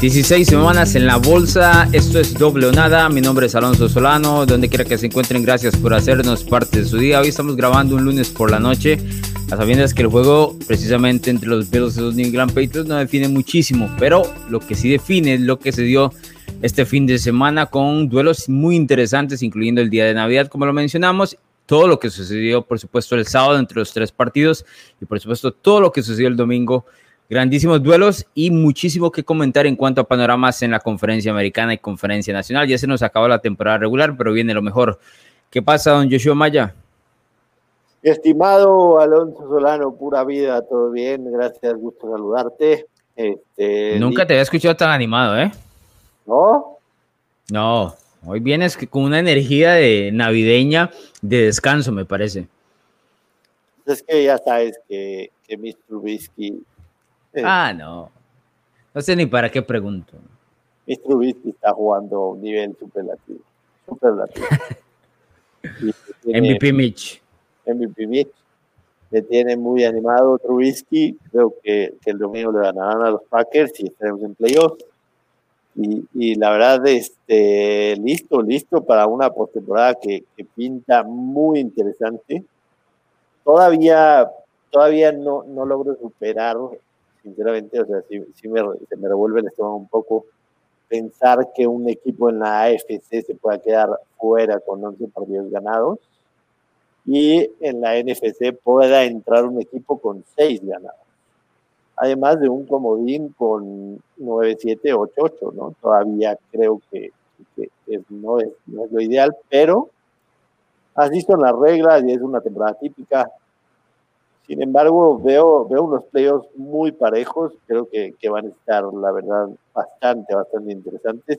16 semanas en la bolsa, esto es doble o nada, mi nombre es Alonso Solano, donde quiera que se encuentren, gracias por hacernos parte de su día. Hoy estamos grabando un lunes por la noche, a sabiendas que el juego precisamente entre los Bills y los New England Patriots no define muchísimo, pero lo que sí define es lo que se dio este fin de semana con duelos muy interesantes, incluyendo el día de Navidad, como lo mencionamos, todo lo que sucedió, por supuesto, el sábado entre los tres partidos y, por supuesto, todo lo que sucedió el domingo grandísimos duelos y muchísimo que comentar en cuanto a panoramas en la conferencia americana y conferencia nacional. Ya se nos acabó la temporada regular, pero viene lo mejor. ¿Qué pasa, don Joshua Maya? Estimado Alonso Solano, pura vida, todo bien, gracias, gusto saludarte. Este, Nunca te había escuchado tan animado, ¿eh? ¿No? No, hoy vienes con una energía de navideña de descanso, me parece. Es que ya sabes que, que Mr. Trubisky Ah, no. No sé ni para qué pregunto. Mr. Trubisky está jugando a un nivel superlativo. Superlativo. MVP Mitch. MVP Mitch. Me tiene muy animado Trubisky. Creo que, el domingo le ganarán a los Packers y estaremos en playoffs. Y, y, la verdad, este, listo, listo para una postemporada que, que pinta muy interesante. Todavía, todavía no, no logro superar sinceramente, o sea, sí, me, me revuelve el estómago un poco pensar que un equipo en la AFC se pueda quedar fuera con 11 partidos ganados y en la NFC pueda entrar un equipo con 6 ganados. Además de un comodín con 9-7, 8-8, ¿no? Todavía creo que, no, es, no es lo ideal, pero así son las reglas y es una temporada típica sin embargo, veo, veo unos playoffs muy parejos, creo que, que, van a estar, la verdad, bastante, bastante interesantes.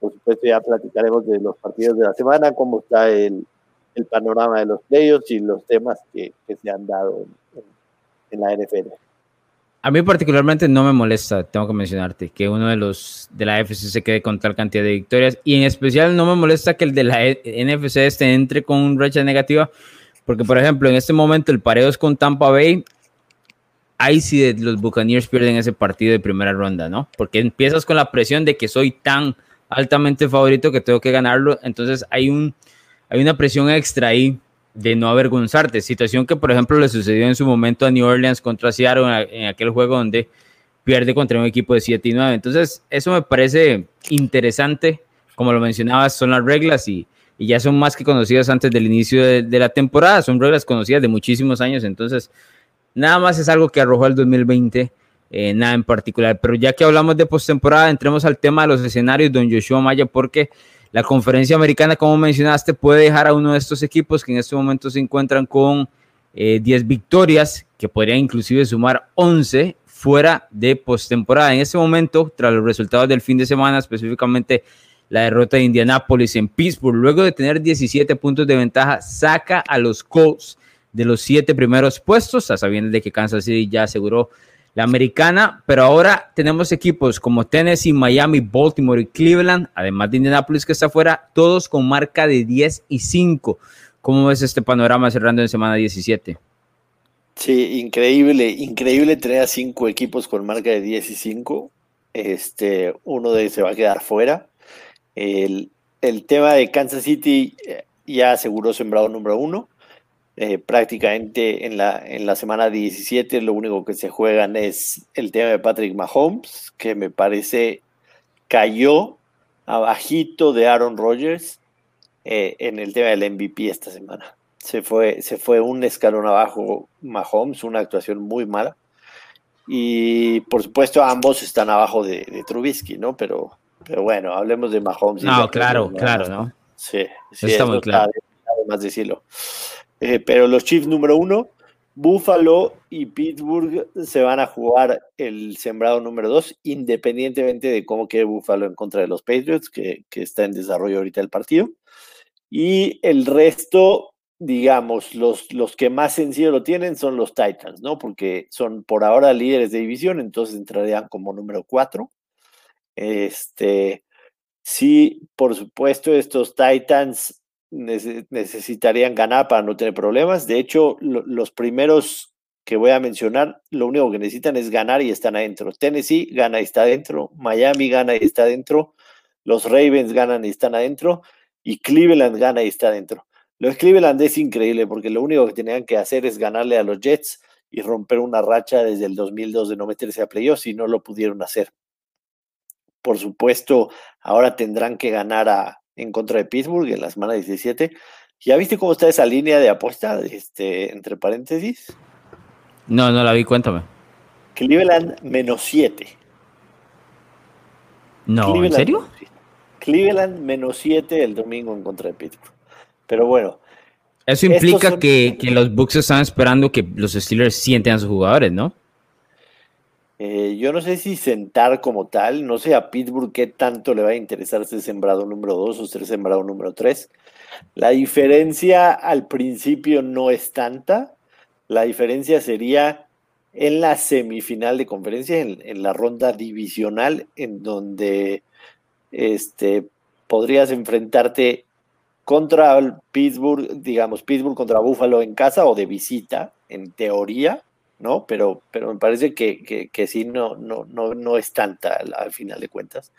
Por supuesto, ya platicaremos de los partidos de la semana, cómo está el, el panorama de los playoffs y los temas que, que se han dado en, en, la NFL. A mí particularmente no me molesta, tengo que mencionarte, que uno de los de la FC se quede con tal cantidad de victorias y en especial no me molesta que el de la NFC este entre con un racha negativa porque, por ejemplo, en este momento el pareo es con Tampa Bay. Ahí sí los Buccaneers pierden ese partido de primera ronda, ¿no? Porque empiezas con la presión de que soy tan altamente favorito que tengo que ganarlo. Entonces hay, un, hay una presión extra ahí de no avergonzarte. Situación que, por ejemplo, le sucedió en su momento a New Orleans contra Seattle en, aquel juego donde pierde contra un equipo de 7 y 9. Entonces, eso me parece interesante. Como lo mencionabas, son las reglas y, y ya son más que conocidas antes del inicio de, la temporada, son reglas conocidas de muchísimos años, entonces nada más es algo que arrojó el 2020, eh, nada en particular. Pero ya que hablamos de postemporada, entremos al tema de los escenarios, don Joshua Maya, porque la conferencia americana, como mencionaste, puede dejar a uno de estos equipos que en este momento se encuentran con 10 eh, victorias, que podrían inclusive sumar 11 fuera de postemporada. En este momento, tras los resultados del fin de semana, específicamente la derrota de Indianapolis en Pittsburgh. Luego de tener 17 puntos de ventaja, saca a los Colts de los siete primeros puestos, a sabiendas de que Kansas City ya aseguró la americana, pero ahora tenemos equipos como Tennessee, Miami, Baltimore y Cleveland, además de Indianapolis que está fuera, todos con marca de 10 y 5. ¿Cómo ves este panorama cerrando en semana 17? Sí, increíble, increíble tener a cinco equipos con marca de 10 y 5. Este, uno de ellos se va a quedar fuera. El, tema de Kansas City eh, ya aseguró sembrado número uno. Eh, prácticamente en la, en la semana 17 lo único que se juegan es el tema de Patrick Mahomes, que me parece cayó abajito de Aaron Rodgers eh, en el tema del MVP esta semana. Se fue, se fue un escalón abajo Mahomes, una actuación muy mala. Y por supuesto ambos están abajo de, de Trubisky, ¿no? Pero pero bueno, hablemos de Mahomes. No, claro, claro, ¿no? Sí, sí está muy claro. Además decirlo. Eh, pero los Chiefs número uno, Buffalo y Pittsburgh se van a jugar el sembrado número dos, independientemente de cómo quede Buffalo en contra de los Patriots, que, que está en desarrollo ahorita el partido. Y el resto, digamos, los, los que más sencillo lo tienen son los Titans, ¿no? Porque son por ahora líderes de división, entonces entrarían como número cuatro. Este, sí, por supuesto, estos Titans necesitarían ganar para no tener problemas. De hecho, los primeros que voy a mencionar, lo único que necesitan es ganar y están adentro. Tennessee gana y está adentro, Miami gana y está adentro, los Ravens ganan y están adentro, y Cleveland gana y está adentro. Lo de Cleveland es increíble porque lo único que tenían que hacer es ganarle a los Jets y romper una racha desde el 2002 de no meterse a playoffs y no lo pudieron hacer. Por supuesto, ahora tendrán que ganar a, en contra de Pittsburgh en la semana 17. ¿Ya viste cómo está esa línea de apuesta, este, entre paréntesis? No, no la vi, cuéntame. Cleveland menos 7. No, ¿en serio? Cleveland menos 7 el domingo en contra de Pittsburgh. Pero bueno. Eso implica que, que, los Bucks están esperando que los Steelers sienten a sus jugadores, ¿no? Eh, yo no sé si sentar como tal, no sé a Pittsburgh qué tanto le va a interesar ser sembrado número 2 o ser sembrado número 3. La diferencia al principio no es tanta, la diferencia sería en la semifinal de conferencia, en, la ronda divisional, en donde este, podrías enfrentarte contra Pittsburgh, digamos, Pittsburgh contra Buffalo en casa o de visita, en teoría, ¿no? Pero, pero me parece que, que, sí, no, no, no, no es tanta al, final de cuentas.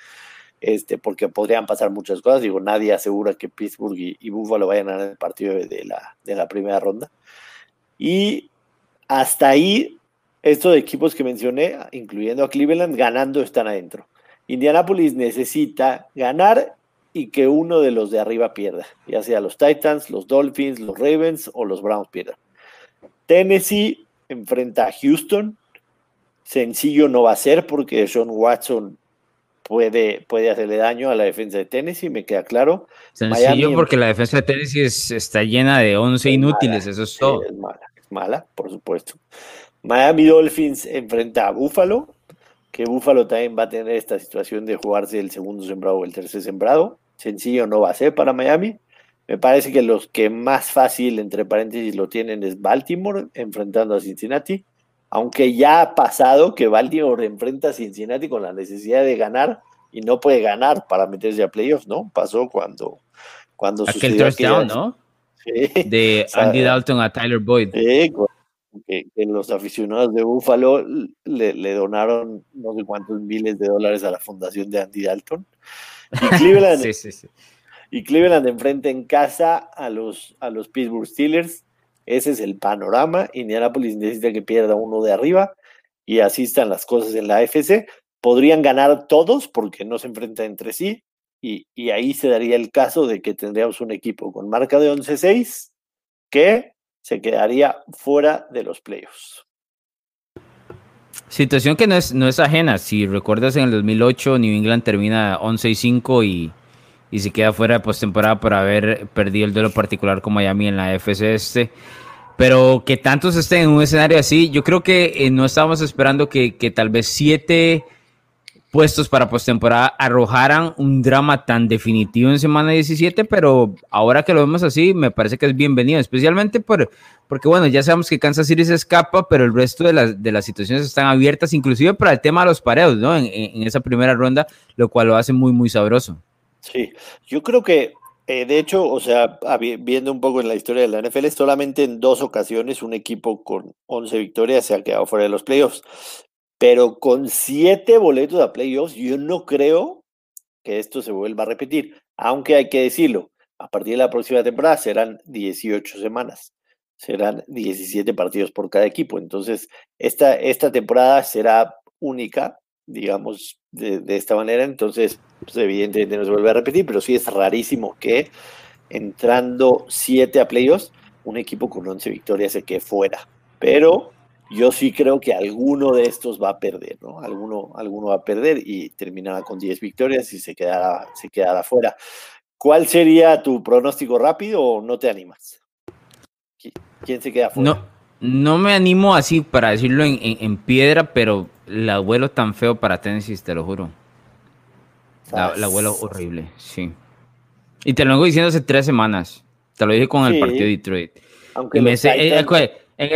Este, porque podrían pasar muchas cosas. Digo, nadie asegura que Pittsburgh y, Buffalo vayan a ganar el partido de la, de la primera ronda. Y hasta ahí, estos equipos que mencioné, incluyendo a Cleveland, ganando están adentro. Indianapolis necesita ganar y que uno de los de arriba pierda, ya sea los Titans, los Dolphins, los Ravens o los Browns pierdan. Tennessee enfrenta a Houston. Sencillo no va a ser porque Sean Watson puede, puede hacerle daño a la defensa de Tennessee, me queda claro. Sencillo porque la defensa de Tennessee está llena de 11 inútiles, eso es todo. Es mala, es mala, por supuesto. Miami Dolphins enfrenta a Buffalo, que Buffalo también va a tener esta situación de jugarse el segundo sembrado o el tercer sembrado. Sencillo no va a ser para Miami. Me parece que los que más fácil, entre paréntesis, lo tienen es Baltimore enfrentando a Cincinnati. Aunque ya ha pasado que Baltimore enfrenta a Cincinnati con la necesidad de ganar y no puede ganar para meterse a playoffs, ¿no? Pasó cuando, cuando Aquel touchdown, ¿no? Sí. De Andy Dalton a Tyler Boyd. Sí, que, los aficionados de Buffalo le, donaron no sé cuántos miles de dólares a la fundación de Andy Dalton. Y Cleveland, sí, sí, sí. Y Cleveland enfrenta en casa a los, a los Pittsburgh Steelers. Ese es el panorama. Indianapolis necesita que pierda uno de arriba y así están las cosas en la AFC. Podrían ganar todos porque no se enfrentan entre sí. Y, y ahí se daría el caso de que tendríamos un equipo con marca de 11-6 que se quedaría fuera de los playoffs. Situación que no es, no es ajena. Si recuerdas, en el 2008 New England termina 11 5 y y se queda fuera de postemporada por haber perdido el duelo particular con Miami en la FC este. Pero que tantos estén en un escenario así, yo creo que eh, no estábamos esperando que, que, tal vez siete puestos para postemporada arrojaran un drama tan definitivo en semana 17, pero ahora que lo vemos así, me parece que es bienvenido, especialmente por, porque, bueno, ya sabemos que Kansas City se escapa, pero el resto de las, de las situaciones están abiertas, inclusive para el tema de los pareos, ¿no? En, en esa primera ronda, lo cual lo hace muy, muy sabroso. Sí, yo creo que, eh, de hecho, o sea, viendo un poco en la historia de la NFL, solamente en dos ocasiones un equipo con 11 victorias se ha quedado fuera de los playoffs. Pero con siete boletos a playoffs, yo no creo que esto se vuelva a repetir. Aunque hay que decirlo, a partir de la próxima temporada serán 18 semanas. Serán 17 partidos por cada equipo. Entonces, esta, esta temporada será única digamos, de, esta manera. Entonces, pues, evidentemente no se vuelve a repetir, pero sí es rarísimo que entrando 7 a playoffs, un equipo con 11 victorias se quede fuera. Pero yo sí creo que alguno de estos va a perder, ¿no? Alguno, alguno va a perder y terminará con 10 victorias y se quedará, se quedará fuera. ¿Cuál sería tu pronóstico rápido o no te animas? ¿Quién se queda fuera? No, no me animo así para decirlo en, en piedra, pero la abuelo tan feo para Tennessee, te lo juro. La, abuelo horrible, sí. Y te lo vengo diciendo hace tres semanas. Te lo dije con el partido de Detroit. Aunque eh, en,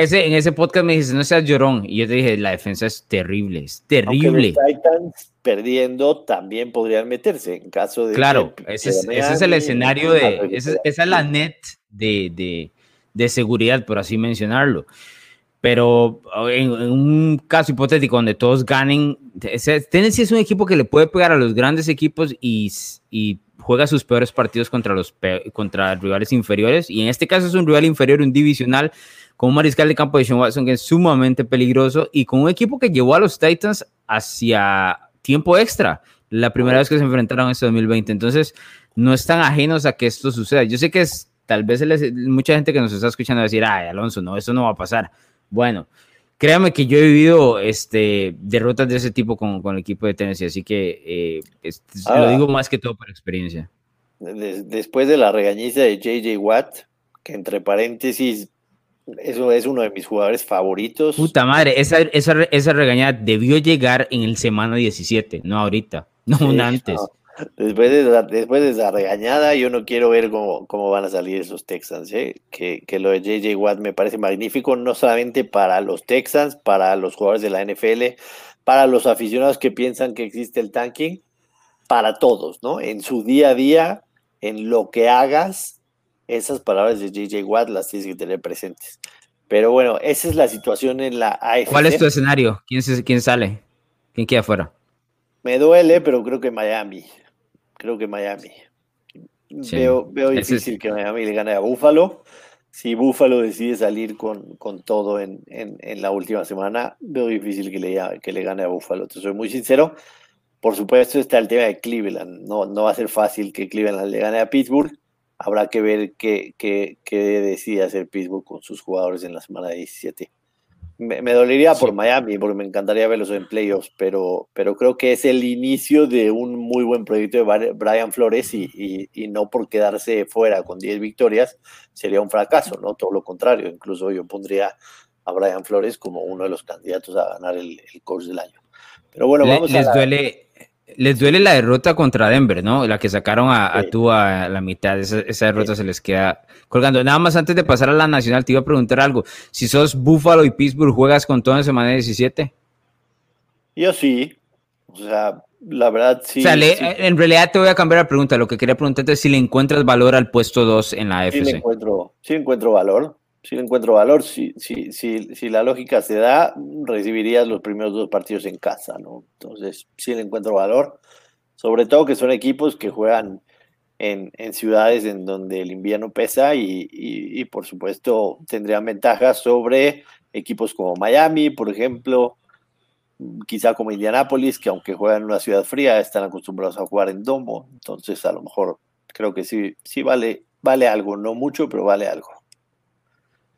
ese, en ese podcast me dijiste, no seas llorón. Y yo te dije, la defensa es terrible, es terrible. los Titans perdiendo también podrían meterse en caso de. Claro, ese, es, el escenario de. esa es la net de, de, de seguridad, por así mencionarlo. Pero en, un caso hipotético donde todos ganen, Tennessee es un equipo que le puede pegar a los grandes equipos y, y juega sus peores partidos contra los contra rivales inferiores. Y en este caso es un rival inferior, un divisional, con un mariscal de campo de Sean Watson que es sumamente peligroso y con un equipo que llevó a los Titans hacia tiempo extra la primera vez que se enfrentaron en este 2020. Entonces, no están ajenos a que esto suceda. Yo sé que es tal vez mucha gente que nos está escuchando decir, ay, Alonso, no, eso no va a pasar. Bueno, créame que yo he vivido este, derrotas de ese tipo con, con el equipo de Tennessee, así que eh, lo ah. digo más que todo por experiencia. después de la regañiza de JJ Watt, que entre paréntesis, eso es uno de mis jugadores favoritos. Puta madre, esa, esa, esa regañada debió llegar en el semana 17, no ahorita, no antes. Después de, esa, después de esa regañada, yo no quiero ver cómo, cómo van a salir esos Texans. ¿eh? Que, que, lo de JJ Watt me parece magnífico, no solamente para los Texans, para los jugadores de la NFL, para los aficionados que piensan que existe el tanking, para todos, ¿no? En su día a día, en lo que hagas, esas palabras de JJ Watt las tienes que tener presentes. Pero bueno, esa es la situación en la AFC. ¿Cuál es tu escenario? ¿Quién, quién sale? ¿Quién queda afuera? Me duele, pero creo que Miami creo que Miami. Veo, veo difícil que Miami le gane a Buffalo. Si Buffalo decide salir con, con todo en, en, la última semana, veo difícil que le, que le gane a Buffalo. Te soy muy sincero. Por supuesto está el tema de Cleveland. No, no va a ser fácil que Cleveland le gane a Pittsburgh. Habrá que ver qué, qué, qué decide hacer Pittsburgh con sus jugadores en la semana 17. Me, dolería por Miami, porque me encantaría verlos en playoffs, pero, pero creo que es el inicio de un muy buen proyecto de Brian Flores y, y, no por quedarse fuera con 10 victorias sería un fracaso, ¿no? Todo lo contrario, incluso yo pondría a Brian Flores como uno de los candidatos a ganar el, el course del año. Pero bueno, vamos les duele les duele la derrota contra Denver, ¿no? La que sacaron a, tú a la mitad. Esa, derrota se les queda colgando. Nada más antes de pasar a la nacional, te iba a preguntar algo. Si sos Buffalo y Pittsburgh, ¿juegas con todo en semana 17? Yo sí. O sea, la verdad sí, o sea, en realidad te voy a cambiar la pregunta. Lo que quería preguntarte es si le encuentras valor al puesto 2 en la AFC. Sí, encuentro, sí encuentro valor si encuentro valor. Si, si, si, si, la lógica se da, recibirías los primeros dos partidos en casa, ¿no? Entonces, sí le encuentro valor. Sobre todo que son equipos que juegan en, en ciudades en donde el invierno pesa y, y, por supuesto tendrían ventajas sobre equipos como Miami, por ejemplo, quizá como Indianápolis, que aunque juegan en una ciudad fría, están acostumbrados a jugar en domo. Entonces, a lo mejor creo que sí, sí vale, vale algo, no mucho, pero vale algo.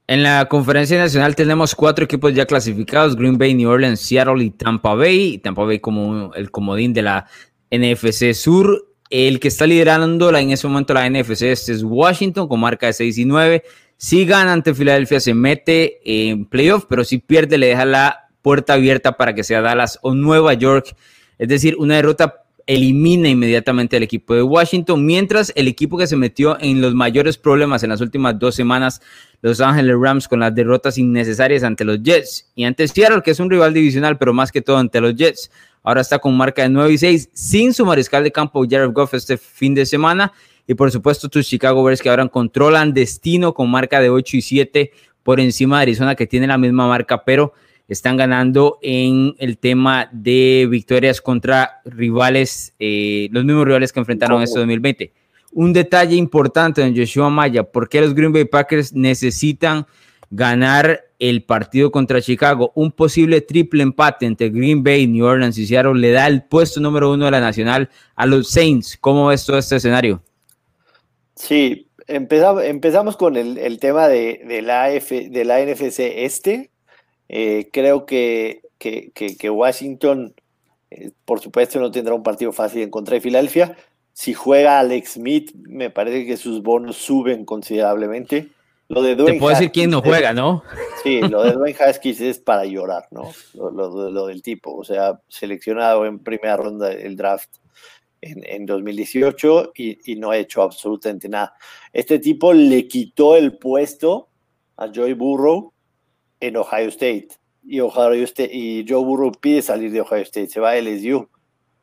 En la conferencia nacional tenemos cuatro equipos ya clasificados, Green Bay, New Orleans, Seattle y Tampa Bay. Tampa Bay como el comodín de la NFC Sur. El que está liderando en ese momento la NFC este es Washington con marca de 6 y 9. Si gana ante Filadelfia se mete en playoff, pero si pierde le deja la puerta abierta para que sea Dallas o Nueva York. Es decir, una derrota elimina inmediatamente al equipo de Washington, mientras el equipo que se metió en los mayores problemas en las últimas dos semanas, Los Ángeles Rams, con las derrotas innecesarias ante los Jets y ante Seattle, que es un rival divisional, pero más que todo ante los Jets. Ahora está con marca de 9 y 6, sin su mariscal de campo Jared Goff este fin de semana. Y por supuesto, tus Chicago Bears que ahora controlan destino con marca de 8 y 7 por encima de Arizona, que tiene la misma marca, pero están ganando en el tema de victorias contra rivales, eh, los mismos rivales que enfrentaron en este 2020. Un detalle importante en Joshua Maya, ¿por qué los Green Bay Packers necesitan ganar el partido contra Chicago? Un posible triple empate entre Green Bay, New Orleans y Seattle le da el puesto número uno de la nacional a los Saints. ¿Cómo ves todo este escenario? Sí, empezamos, empezamos con el, tema de, de, la de la NFC este eh, creo que, que, que, Washington, eh, por supuesto, no tendrá un partido fácil en contra de Filadelfia. Si juega Alex Smith, me parece que sus bonos suben considerablemente. Lo de Dwayne Te puedo decir quién no juega, ¿no? Sí, lo de Dwayne Haskins es para llorar, ¿no? Lo, lo, del tipo, o sea, seleccionado en primera ronda del draft en, en 2018 y, y, no ha hecho absolutamente nada. Este tipo le quitó el puesto a Joey Burrow en Ohio State. Y, Ohio State, y Joe Burrow pide salir de Ohio State, se va a LSU.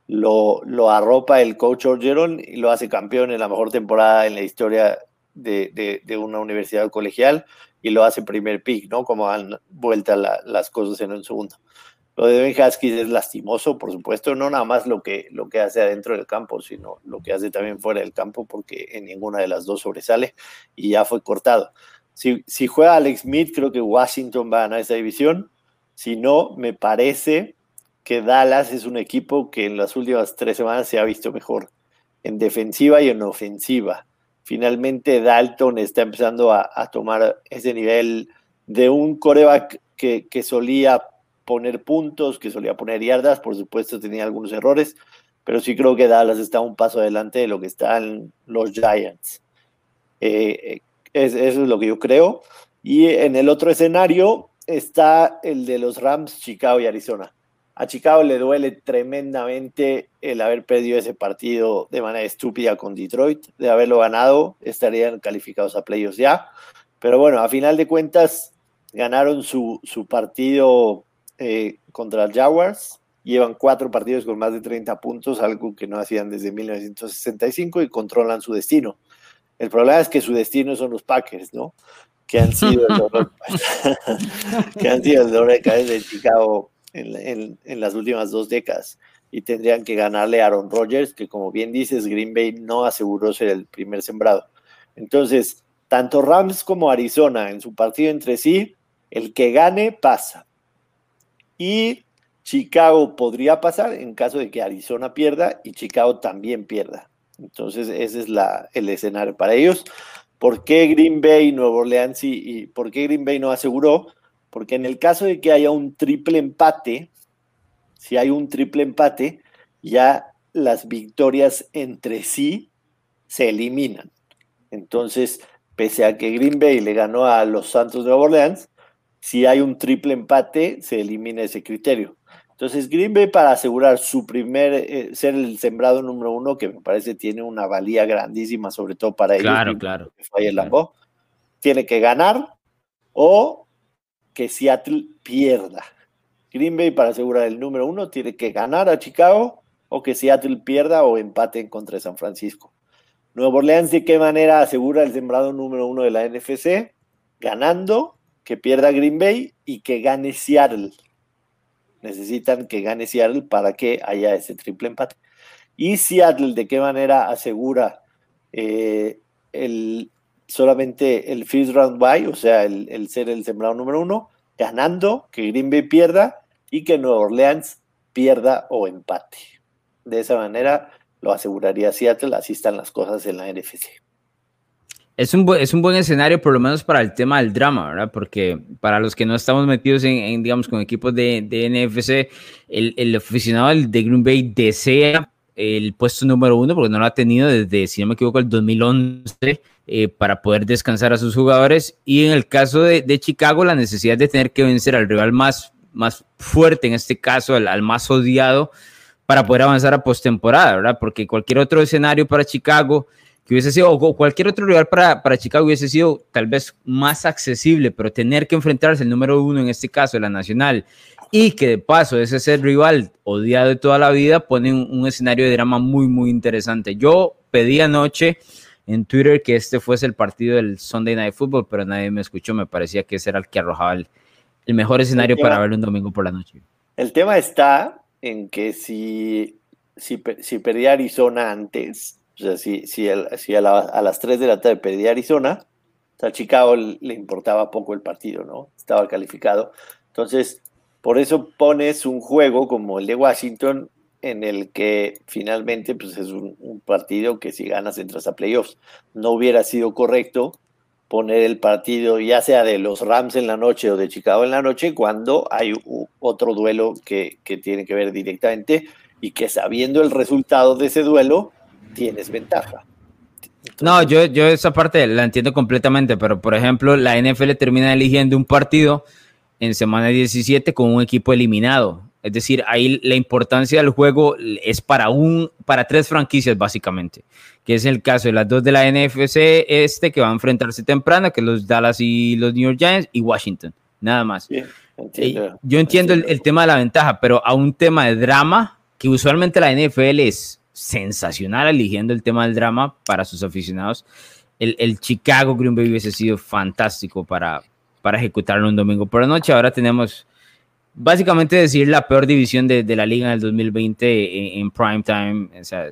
Lo, lo arropa el coach Orgeron y lo hace campeón en la mejor temporada en la historia de, de, una universidad colegial y lo hace primer pick, ¿no? Como han vuelto las cosas en un segundo. Lo de Ben Haskins es lastimoso, por supuesto, no nada más lo que, lo que hace adentro del campo, sino lo que hace también fuera del campo, porque en ninguna de las dos sobresale y ya fue cortado. Si, juega Alex Smith, creo que Washington va a ganar esa división. Si no, me parece que Dallas es un equipo que en las últimas tres semanas se ha visto mejor en defensiva y en ofensiva. Finalmente Dalton está empezando a, tomar ese nivel de un coreback que, que, solía poner puntos, que solía poner yardas, por supuesto tenía algunos errores, pero sí creo que Dallas está un paso adelante de lo que están los Giants. Eh, eso es lo que yo creo. Y en el otro escenario está el de los Rams, Chicago y Arizona. A Chicago le duele tremendamente el haber perdido ese partido de manera estúpida con Detroit. De haberlo ganado, estarían calificados a playoffs ya. Pero bueno, a final de cuentas, ganaron su, su partido eh, contra Jaguars. Llevan cuatro partidos con más de 30 puntos, algo que no hacían desde 1965 y controlan su destino. El problema es que su destino son los Packers, ¿no? Que han sido el dolor, que han sido el dolor de cabeza de Chicago en, las últimas dos décadas y tendrían que ganarle a Aaron Rodgers, que como bien dices, Green Bay no aseguró ser el primer sembrado. Entonces, tanto Rams como Arizona en su partido entre sí, el que gane pasa. Y Chicago podría pasar en caso de que Arizona pierda y Chicago también pierda. Entonces, ese es la, el escenario para ellos. ¿Por qué Green Bay, Nuevo Orleans y, y por qué Green Bay no aseguró? Porque en el caso de que haya un triple empate, si hay un triple empate, ya las victorias entre sí se eliminan. Entonces, pese a que Green Bay le ganó a los Santos de Nueva Orleans, si hay un triple empate, se elimina ese criterio. Entonces, Green Bay para asegurar su primer, eh, ser el sembrado número uno, que me parece tiene una valía grandísima, sobre todo para ellos. Claro, claro. tiene que ganar o que Seattle pierda. Green Bay para asegurar el número uno tiene que ganar a Chicago o que Seattle pierda o empate en contra de San Francisco. Nuevo Orleans de qué manera asegura el sembrado número uno de la NFC, ganando, que pierda Green Bay y que gane Seattle. Necesitan que gane Seattle para que haya ese triple empate. Y Seattle de qué manera asegura eh, el, solamente el first round bye, o sea, el, ser el sembrado número uno, ganando, que Green Bay pierda y que Nueva Orleans pierda o empate. De esa manera lo aseguraría Seattle, así están las cosas en la NFC. Es un, es un buen escenario, por lo menos para el tema del drama, ¿verdad? Porque para los que no estamos metidos en, digamos, con equipos de, de NFC, el, el aficionado de Green Bay desea el puesto número uno, porque no lo ha tenido desde, si no me equivoco, el 2011 eh, para poder descansar a sus jugadores. Y en el caso de, Chicago, la necesidad de tener que vencer al rival más, más fuerte, en este caso, al, más odiado, para poder avanzar a postemporada, ¿verdad? Porque cualquier otro escenario para Chicago que hubiese sido, o cualquier otro rival para, para Chicago hubiese sido tal vez más accesible, pero tener que enfrentarse el número uno, en este caso, la Nacional, y que de paso ese ser rival odiado de toda la vida, pone un, un escenario de drama muy, muy interesante. Yo pedí anoche en Twitter que este fuese el partido del Sunday Night Football, pero nadie me escuchó. Me parecía que ese era el que arrojaba el, mejor escenario para verlo un domingo por la noche. El tema está en que si, si, si perdía Arizona antes, o sea, si, si, a, las 3 de la tarde perdía Arizona, a Chicago le importaba poco el partido, ¿no? Estaba calificado. Entonces, por eso pones un juego como el de Washington en el que finalmente pues, es un, partido que si ganas entras a playoffs. No hubiera sido correcto poner el partido ya sea de los Rams en la noche o de Chicago en la noche cuando hay otro duelo que, tiene que ver directamente y que sabiendo el resultado de ese duelo tienes ventaja. no, yo, yo esa parte la entiendo completamente, pero por ejemplo la NFL termina eligiendo un partido en semana 17 con un equipo eliminado es decir, ahí la importancia del juego es para, un, para tres franquicias básicamente, que es el caso de las dos de la NFC este que van a enfrentarse temprano, que los Dallas y los New York Giants y Washington, nada más. Eh, yo entiendo, el, tema de la ventaja, pero a un tema de drama, que usualmente la NFL es sensacional eligiendo el tema del drama para sus aficionados, el, el, Chicago Green Bay hubiese sido fantástico para, para ejecutarlo un domingo por la noche. Ahora tenemos básicamente decir la peor división de, de la liga en el 2020 en, prime time. O sea,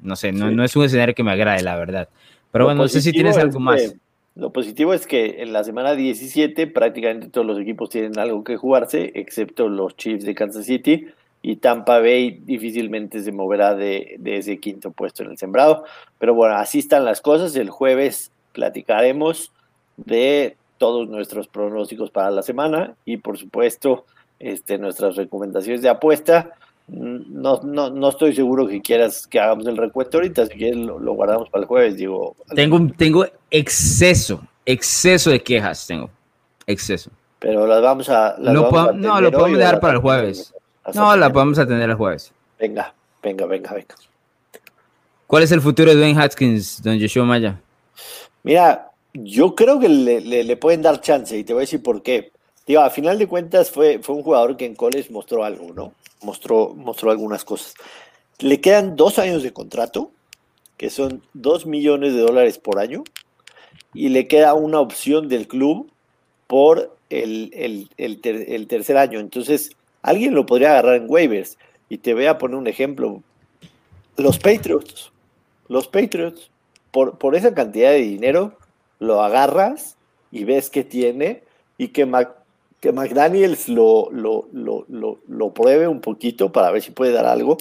no sé, no, no, es un escenario que me agrade, la verdad. Pero bueno, no sé si tienes algo más. lo positivo es que en la semana 17 prácticamente todos los equipos tienen algo que jugarse, excepto los Chiefs de Kansas City y Tampa Bay difícilmente se moverá de, de, ese quinto puesto en el sembrado. Pero bueno, así están las cosas. El jueves platicaremos de todos nuestros pronósticos para la semana y por supuesto este, nuestras recomendaciones de apuesta. No, no, no estoy seguro que quieras que hagamos el recuento ahorita, si quieres lo, guardamos para el jueves, digo. Tengo, tengo exceso, exceso de quejas, tengo, exceso. Pero las vamos a... Las no, lo podemos dejar para el jueves. No, la podemos atender el jueves. Venga, venga, venga, venga. ¿Cuál es el futuro de Dwayne Haskins, don Joshua Maya? Mira, yo creo que le, le, pueden dar chance y te voy a decir por qué. Digo, a final de cuentas fue, fue un jugador que en college mostró algo, ¿no? Mostró, mostró algunas cosas. Le quedan dos años de contrato, que son dos millones de dólares por año, y le queda una opción del club por el, el, el, tercer año. Entonces, alguien lo podría agarrar en waivers. Y te voy a poner un ejemplo. Los Patriots, los Patriots, por, por esa cantidad de dinero, lo agarras y ves que tiene y que que McDaniels lo, lo, lo, pruebe un poquito para ver si puede dar algo.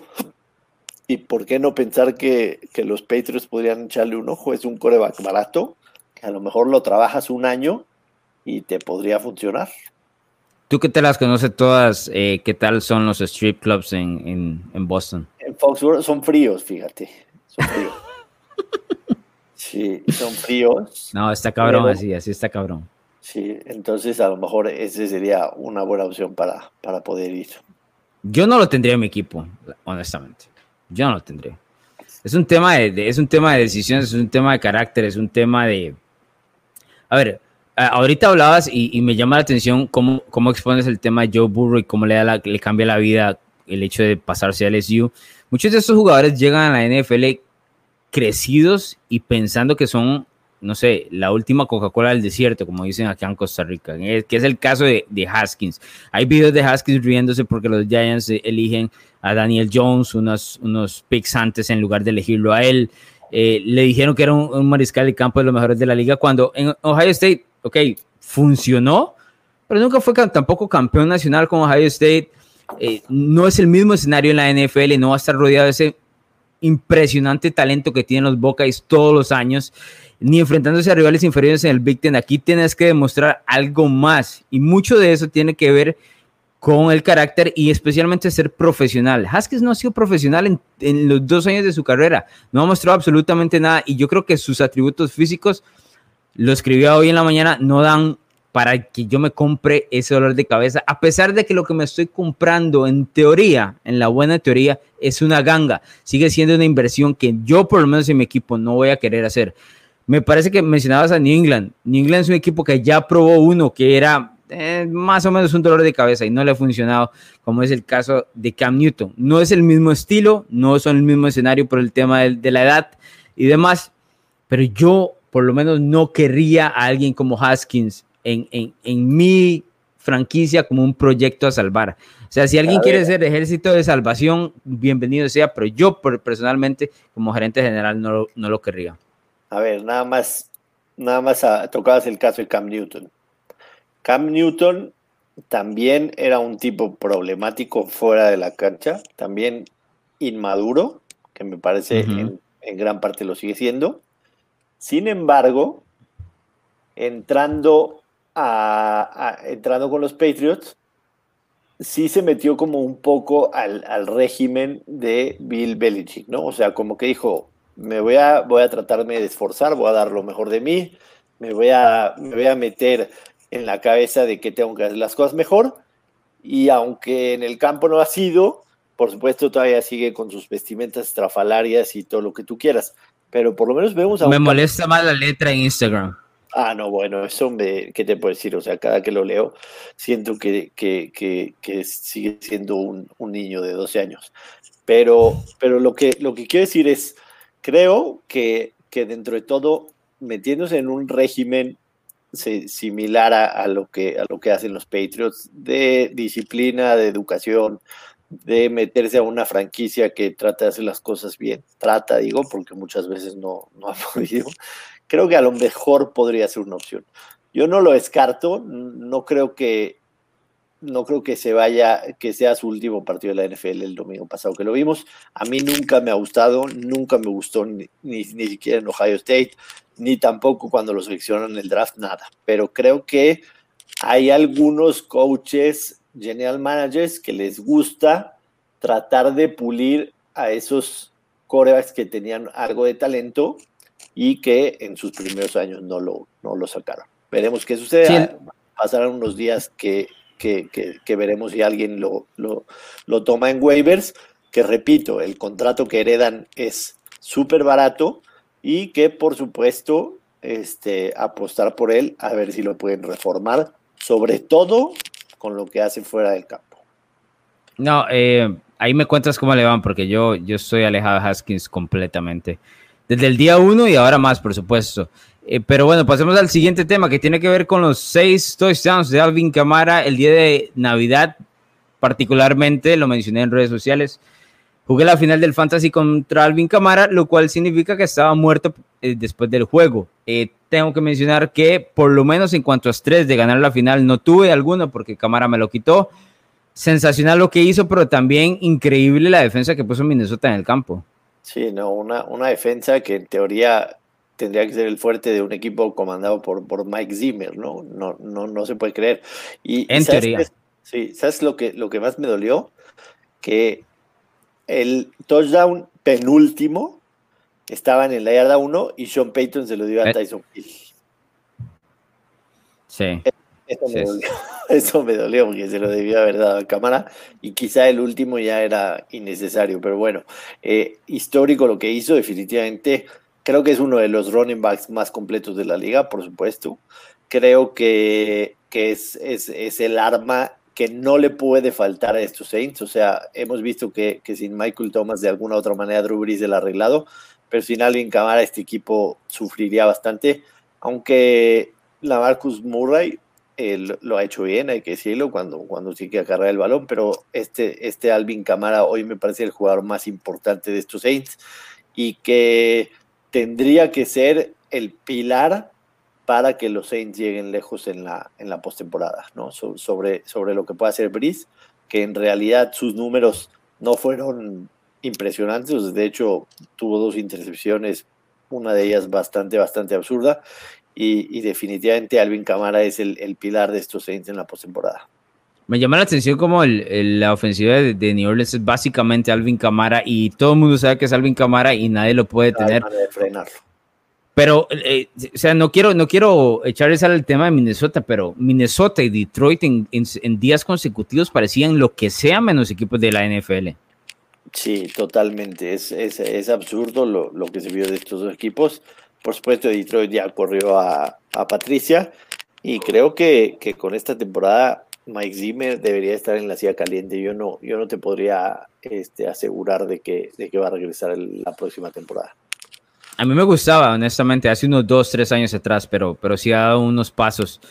Y por qué no pensar que, los Patriots podrían echarle un ojo. Es un coreback barato, que a lo mejor lo trabajas un año y te podría funcionar. Tú que te las conoces todas, eh, ¿qué tal son los strip clubs en, en, Boston? En Foxborough son fríos, fíjate. Son fríos. sí, son fríos. No, está cabrón así, así está cabrón. Sí, entonces a lo mejor ese sería una buena opción para, para poder ir. Yo no lo tendría en mi equipo, honestamente. Yo no lo tendría. Es un tema de, es un tema de decisiones, es un tema de carácter, es un tema de. A ver, ahorita hablabas y, me llama la atención cómo, cómo expones el tema de Joe Burrow y cómo le, da le cambia la vida el hecho de pasarse al SU. Muchos de estos jugadores llegan a la NFL crecidos y pensando que son no sé, la última Coca-Cola del desierto, como dicen acá en Costa Rica, que es el caso de, Haskins. Hay videos de Haskins riéndose porque los Giants eligen a Daniel Jones unos, unos picks antes en lugar de elegirlo a él. Eh, le dijeron que era un, mariscal de campo de los mejores de la liga cuando en Ohio State, ok, funcionó, pero nunca fue tampoco campeón nacional con Ohio State. Eh, no es el mismo escenario en la NFL no va a estar rodeado de ese impresionante talento que tienen los Buckeyes todos los años ni enfrentándose a rivales inferiores en el Big Ten. Aquí tienes que demostrar algo más y mucho de eso tiene que ver con el carácter y especialmente ser profesional. Haskins no ha sido profesional en, en, los dos años de su carrera, no ha mostrado absolutamente nada y yo creo que sus atributos físicos, lo escribió hoy en la mañana, no dan para que yo me compre ese dolor de cabeza, a pesar de que lo que me estoy comprando en teoría, en la buena teoría, es una ganga. Sigue siendo una inversión que yo por lo menos en mi equipo no voy a querer hacer. Me parece que mencionabas a New England. New England es un equipo que ya probó uno que era eh, más o menos un dolor de cabeza y no le ha funcionado, como es el caso de Cam Newton. No es el mismo estilo, no son el mismo escenario por el tema de, la edad y demás, pero yo por lo menos no querría a alguien como Haskins en, en, mi franquicia como un proyecto a salvar. O sea, si alguien quiere ser ejército de salvación, bienvenido sea, pero yo personalmente como gerente general no, no lo querría. A ver, nada más, nada más tocabas el caso de Cam Newton. Cam Newton también era un tipo problemático fuera de la cancha, también inmaduro, que me parece en, gran parte lo sigue siendo. Sin embargo, entrando, a, entrando con los Patriots, sí se metió como un poco al, al, régimen de Bill Belichick, ¿no? O sea, como que dijo, me voy a, voy a tratarme de esforzar, voy a dar lo mejor de mí, me voy a, me voy a meter en la cabeza de que tengo que hacer las cosas mejor. Y aunque en el campo no ha sido, por supuesto todavía sigue con sus vestimentas estrafalarias y todo lo que tú quieras. Pero por lo menos vemos a... Me molesta más la letra en Instagram. Ah, no, bueno, eso me, ¿qué te puedo decir? O sea, cada que lo leo, siento que, que, que, sigue siendo un, un, niño de 12 años. Pero, pero lo, que, lo que quiero decir es, creo que, que dentro de todo metiéndose en un régimen similar a, lo que, a lo que hacen los Patriots, de disciplina, de educación, de meterse a una franquicia que trata de hacer las cosas bien. Trata, digo, porque muchas veces no, no ha podido. Creo que a lo mejor podría ser una opción. Yo no lo descarto, no creo que no creo que se vaya, que sea su último partido de la NFL el domingo pasado que lo vimos. A mí nunca me ha gustado, nunca me gustó ni, ni, ni siquiera en Ohio State, ni tampoco cuando lo seleccionan en el draft, nada. Pero creo que hay algunos coaches general managers que les gusta tratar de pulir a esos corebacks que tenían algo de talento y que en sus primeros años no lo, no lo sacaron. Veremos qué sucede. Pasarán unos días que, que, que, veremos si alguien lo, lo, lo toma en waivers, que repito, el contrato que heredan es súper barato y que por supuesto este, apostar por él a ver si lo pueden reformar, sobre todo con lo que hace fuera del campo. No, eh, ahí me cuentas cómo le van, porque yo, yo estoy alejado de Haskins completamente. Desde el día uno y ahora más, por supuesto. Eh, pero bueno, pasemos al siguiente tema que tiene que ver con los seis touchdowns de Alvin Camara el día de Navidad, particularmente, lo mencioné en redes sociales. Jugué la final del Fantasy contra Alvin Camara, lo cual significa que estaba muerto eh, después del juego. Eh, tengo que mencionar que por lo menos en cuanto a estrés de ganar la final no tuve alguno porque Cámara me lo quitó. Sensacional lo que hizo, pero también increíble la defensa que puso Minnesota en el campo. Sí, no, una, una defensa que en teoría tendría que ser el fuerte de un equipo comandado por, por Mike Zimmer, ¿no? No, no, no se puede creer. Y, en teoría. sí, ¿sabes lo que, lo que más me dolió? Que el touchdown penúltimo estaban en la yarda 1 y Sean Payton se lo dio a eh. Tyson Hill. Sí. Eso me, dolió, porque se lo debió haber dado a cámara y quizá el último ya era innecesario, pero bueno, eh, histórico lo que hizo, definitivamente. Creo que es uno de los running backs más completos de la liga, por supuesto. Creo que, que es, es, es el arma que no le puede faltar a estos Saints. O sea, hemos visto que, que sin Michael Thomas de alguna otra manera Drew Brees el arreglado pero sin alguien Camara este equipo sufriría bastante, aunque la Marcus Murray eh, lo ha hecho bien, hay que decirlo, cuando, cuando sí que agarrar el balón, pero este, este Alvin Camara hoy me parece el jugador más importante de estos Saints y que tendría que ser el pilar para que los Saints lleguen lejos en la, en la postemporada, ¿no? sobre, sobre lo que puede hacer Brice, que en realidad sus números no fueron impresionantes. De hecho, tuvo dos intercepciones, una de ellas bastante, bastante absurda. Y, definitivamente Alvin Camara es el, pilar de estos Saints en la postemporada. Me llama la atención como la ofensiva de, New Orleans es básicamente Alvin Camara y todo el mundo sabe que es Alvin Camara y nadie lo puede tener. Pero, eh, o sea, no quiero, no quiero echarles al tema de Minnesota, pero Minnesota y Detroit en, días consecutivos parecían lo que sea menos equipos de la NFL. Sí, totalmente. Es, es, es absurdo lo, lo, que se vio de estos dos equipos. Por supuesto, Detroit ya corrió a, a Patricia y creo que, que, con esta temporada Mike Zimmer debería estar en la silla caliente. Yo no, yo no te podría este, asegurar de que, de que va a regresar la próxima temporada. A mí me gustaba, honestamente, hace unos dos, tres años atrás, pero, pero sí ha dado unos pasos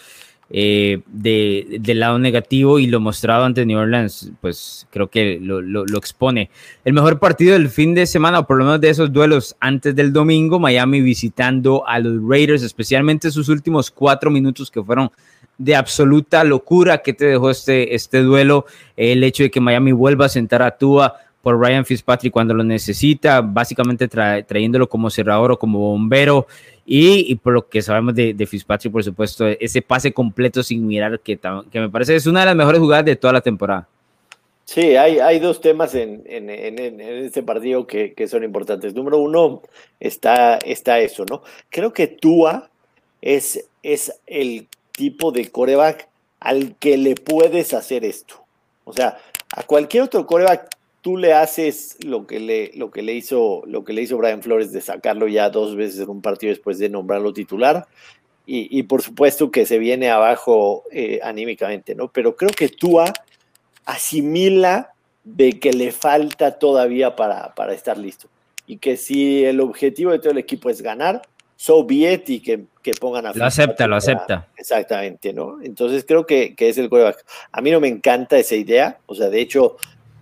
eh, de, del lado negativo y lo mostrado ante New Orleans, pues creo que lo, lo, expone. El mejor partido del fin de semana, o por lo menos de esos duelos antes del domingo, Miami visitando a los Raiders, especialmente sus últimos cuatro minutos que fueron de absoluta locura que te dejó este, este duelo, el hecho de que Miami vuelva a sentar a Tua por Ryan Fitzpatrick cuando lo necesita, básicamente trayéndolo como cerrador o como bombero. Y, por lo que sabemos de, de, Fitzpatrick, por supuesto, ese pase completo sin mirar, que, que me parece es una de las mejores jugadas de toda la temporada. Sí, hay, hay dos temas en, en, en, este partido que, que, son importantes. Número uno, está, está eso, ¿no? Creo que Tua es, es el tipo de coreback al que le puedes hacer esto. O sea, a cualquier otro coreback tú le haces lo que le, lo que le hizo, lo que le hizo Brian Flores de sacarlo ya dos veces en un partido después de nombrarlo titular. Y, por supuesto que se viene abajo eh, anímicamente, ¿no? Pero creo que Tua asimila de que le falta todavía para, para estar listo. Y que si el objetivo de todo el equipo es ganar, so be y que, que pongan a... Lo acepta, lo acepta. Exactamente, ¿no? Entonces creo que, que es el quarterback. A mí no me encanta esa idea, o sea, de hecho,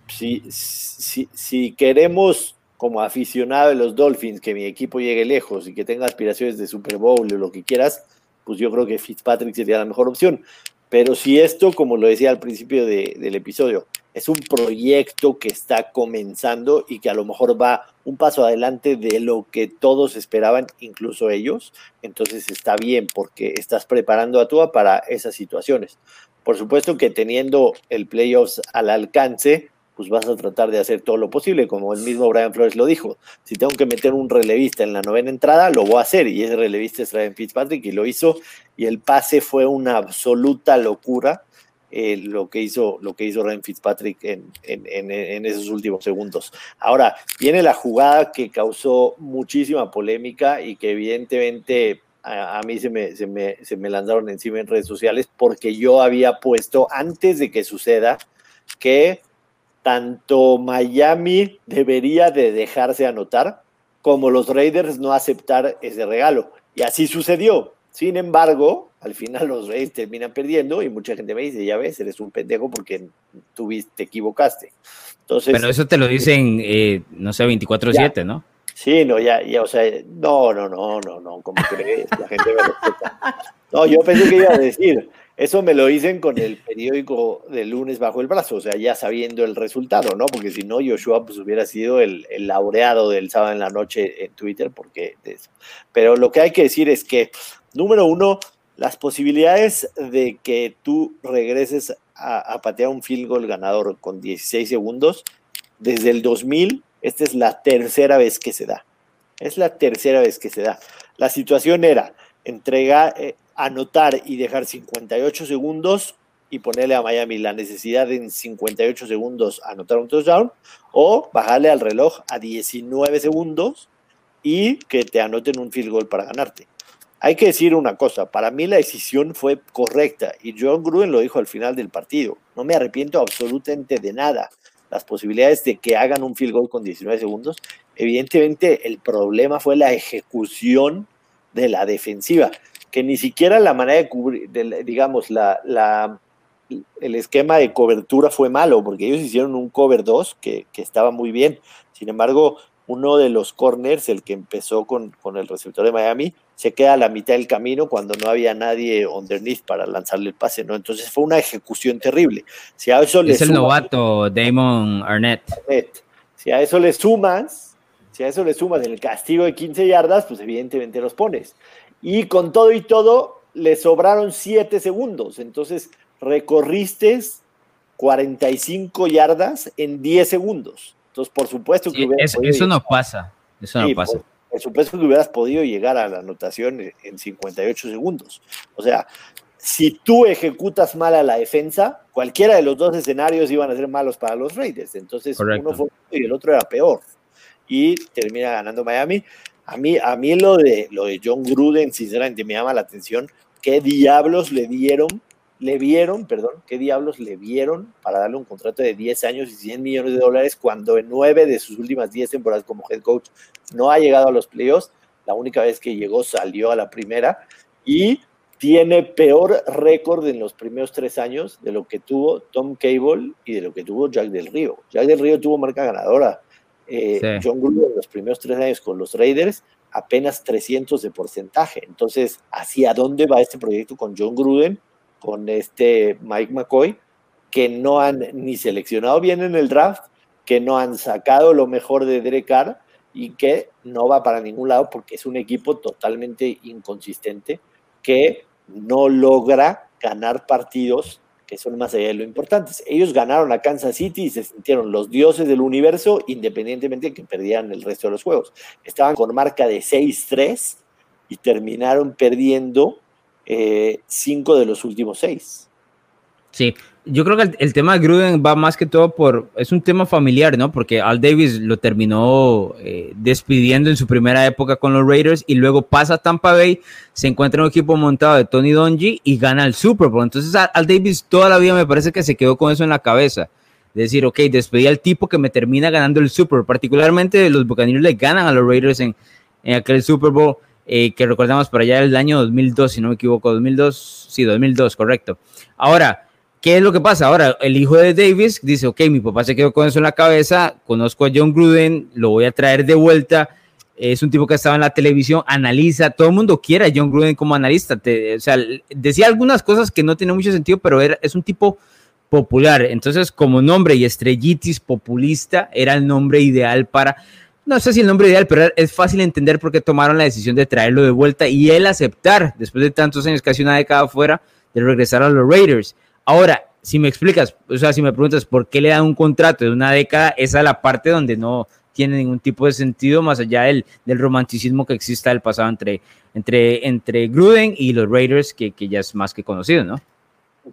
si, queremos como aficionado de los Dolphins que mi equipo llegue lejos y que tenga aspiraciones de Super Bowl o lo que quieras, pues yo creo que Fitzpatrick sería la mejor opción. Pero si esto, como lo decía al principio del episodio, es un proyecto que está comenzando y que a lo mejor va un paso adelante de lo que todos esperaban, incluso ellos, entonces está bien porque estás preparando a Tua para esas situaciones. Por supuesto que teniendo el playoffs al alcance, pues vas a tratar de hacer todo lo posible, como el mismo Brian Flores lo dijo. Si tengo que meter un relevista en la novena entrada, lo voy a hacer, y ese relevista es Ryan Fitzpatrick, y lo hizo, y el pase fue una absoluta locura. Eh, lo que hizo lo que hizo Ryan Fitzpatrick en, en, esos últimos segundos. Ahora, viene la jugada que causó muchísima polémica y que evidentemente a, a mí se me, se, me, se me lanzaron encima en redes sociales porque yo había puesto antes de que suceda que tanto Miami debería de dejarse anotar como los Raiders no aceptar ese regalo. Y así sucedió. Sin embargo, al final los Raiders terminan perdiendo y mucha gente me dice, ya ves, eres un pendejo porque tuviste, te equivocaste. Entonces, Pero eso te lo dicen, eh, no sé, 24/7, ¿no? Sí, no, ya, ya, o sea, no, no, no, no, no, como crees, la gente me respeta. No, yo pensé que iba a decir, eso me lo dicen con el periódico de lunes bajo el brazo, o sea, ya sabiendo el resultado, ¿no? Porque si no, Joshua pues hubiera sido el, laureado del sábado en la noche en Twitter, porque eso. Pero lo que hay que decir es que, número uno, las posibilidades de que tú regreses a, a patear un field goal ganador con 16 segundos, desde el 2000, esta es la tercera vez que se da. Es la tercera vez que se da. La situación era entregar, eh, anotar y dejar 58 segundos y ponerle a Miami la necesidad de en 58 segundos anotar un touchdown o bajarle al reloj a 19 segundos y que te anoten un field goal para ganarte. Hay que decir una cosa, para mí la decisión fue correcta y John Gruden lo dijo al final del partido. No me arrepiento absolutamente de nada. Las posibilidades de que hagan un field goal con 19 segundos, evidentemente el problema fue la ejecución de la defensiva que ni siquiera la manera de cubrir, digamos, la, la, el esquema de cobertura fue malo, porque ellos hicieron un cover 2 que, que, estaba muy bien. Sin embargo, uno de los corners, el que empezó con, con, el receptor de Miami, se queda a la mitad del camino cuando no había nadie underneath para lanzarle el pase, ¿no? Entonces fue una ejecución terrible. Si a eso es el novato Damon Arnett. Si a eso le sumas, si a eso le sumas el castigo de 15 yardas, pues evidentemente los pones. Y con todo y todo, le sobraron 7 segundos. Entonces, recorriste 45 yardas en 10 segundos. Entonces, por supuesto que Eso no pasa. Eso no pasa. Por, supuesto que hubieras podido llegar a la anotación en 58 segundos. O sea, si tú ejecutas mal a la defensa, cualquiera de los dos escenarios iban a ser malos para los Raiders. Entonces, uno fue y el otro era peor. Y termina ganando Miami. A mí, a mí lo, de, lo de John Gruden, sinceramente, me llama la atención. ¿Qué diablos le dieron? Le vieron, perdón, ¿qué diablos le vieron para darle un contrato de 10 años y 100 millones de dólares cuando en nueve de sus últimas 10 temporadas como head coach no ha llegado a los playoffs? La única vez que llegó salió a la primera y tiene peor récord en los primeros tres años de lo que tuvo Tom Cable y de lo que tuvo Jack del Río. Jack del Río tuvo marca ganadora eh, John Gruden en los primeros tres años con los Raiders apenas 300 de porcentaje. Entonces, ¿hacia dónde va este proyecto con John Gruden, con este Mike McCoy, que no han ni seleccionado bien en el draft, que no han sacado lo mejor de Derek Carr y que no va para ningún lado porque es un equipo totalmente inconsistente que no logra ganar partidos son más allá de lo importantes. Ellos ganaron a Kansas City y se sintieron los dioses del universo independientemente de que perdieran el resto de los juegos. Estaban con marca de 6-3 y terminaron perdiendo 5 eh, de los últimos 6. Sí, yo creo que el, tema de Gruden va más que todo por, es un tema familiar, ¿no? Porque Al Davis lo terminó eh, despidiendo en su primera época con los Raiders y luego pasa a Tampa Bay, se encuentra en un equipo montado de Tony Dungy y gana el Super Bowl. Entonces Al Davis toda la vida me parece que se quedó con eso en la cabeza. decir, ok, despedí al tipo que me termina ganando el Super Bowl. Particularmente los Buccaneers le ganan a los Raiders en, en aquel Super Bowl eh, que recordamos por allá del año 2002, si no me equivoco, 2002, sí, 2002, correcto. Ahora, ¿qué es lo que pasa? Ahora, el hijo de Davis dice, ok, mi papá se quedó con eso en la cabeza, conozco a John Gruden, lo voy a traer de vuelta, es un tipo que estaba en la televisión, analiza, todo el mundo quiere a John Gruden como analista, o sea, decía algunas cosas que no tienen mucho sentido, pero era, es un tipo popular, entonces como nombre y estrellitis populista era el nombre ideal para no sé si el nombre ideal, pero es fácil entender por qué tomaron la decisión de traerlo de vuelta y él aceptar, después de tantos años, casi una década fuera, de regresar a los Raiders. Ahora, si me explicas, o sea, si me preguntas por qué le dan un contrato de una década, esa es la parte donde no tiene ningún tipo de sentido, más allá del, del romanticismo que exista del pasado entre, entre, entre Gruden y los Raiders, que, que ya es más que conocido, ¿no?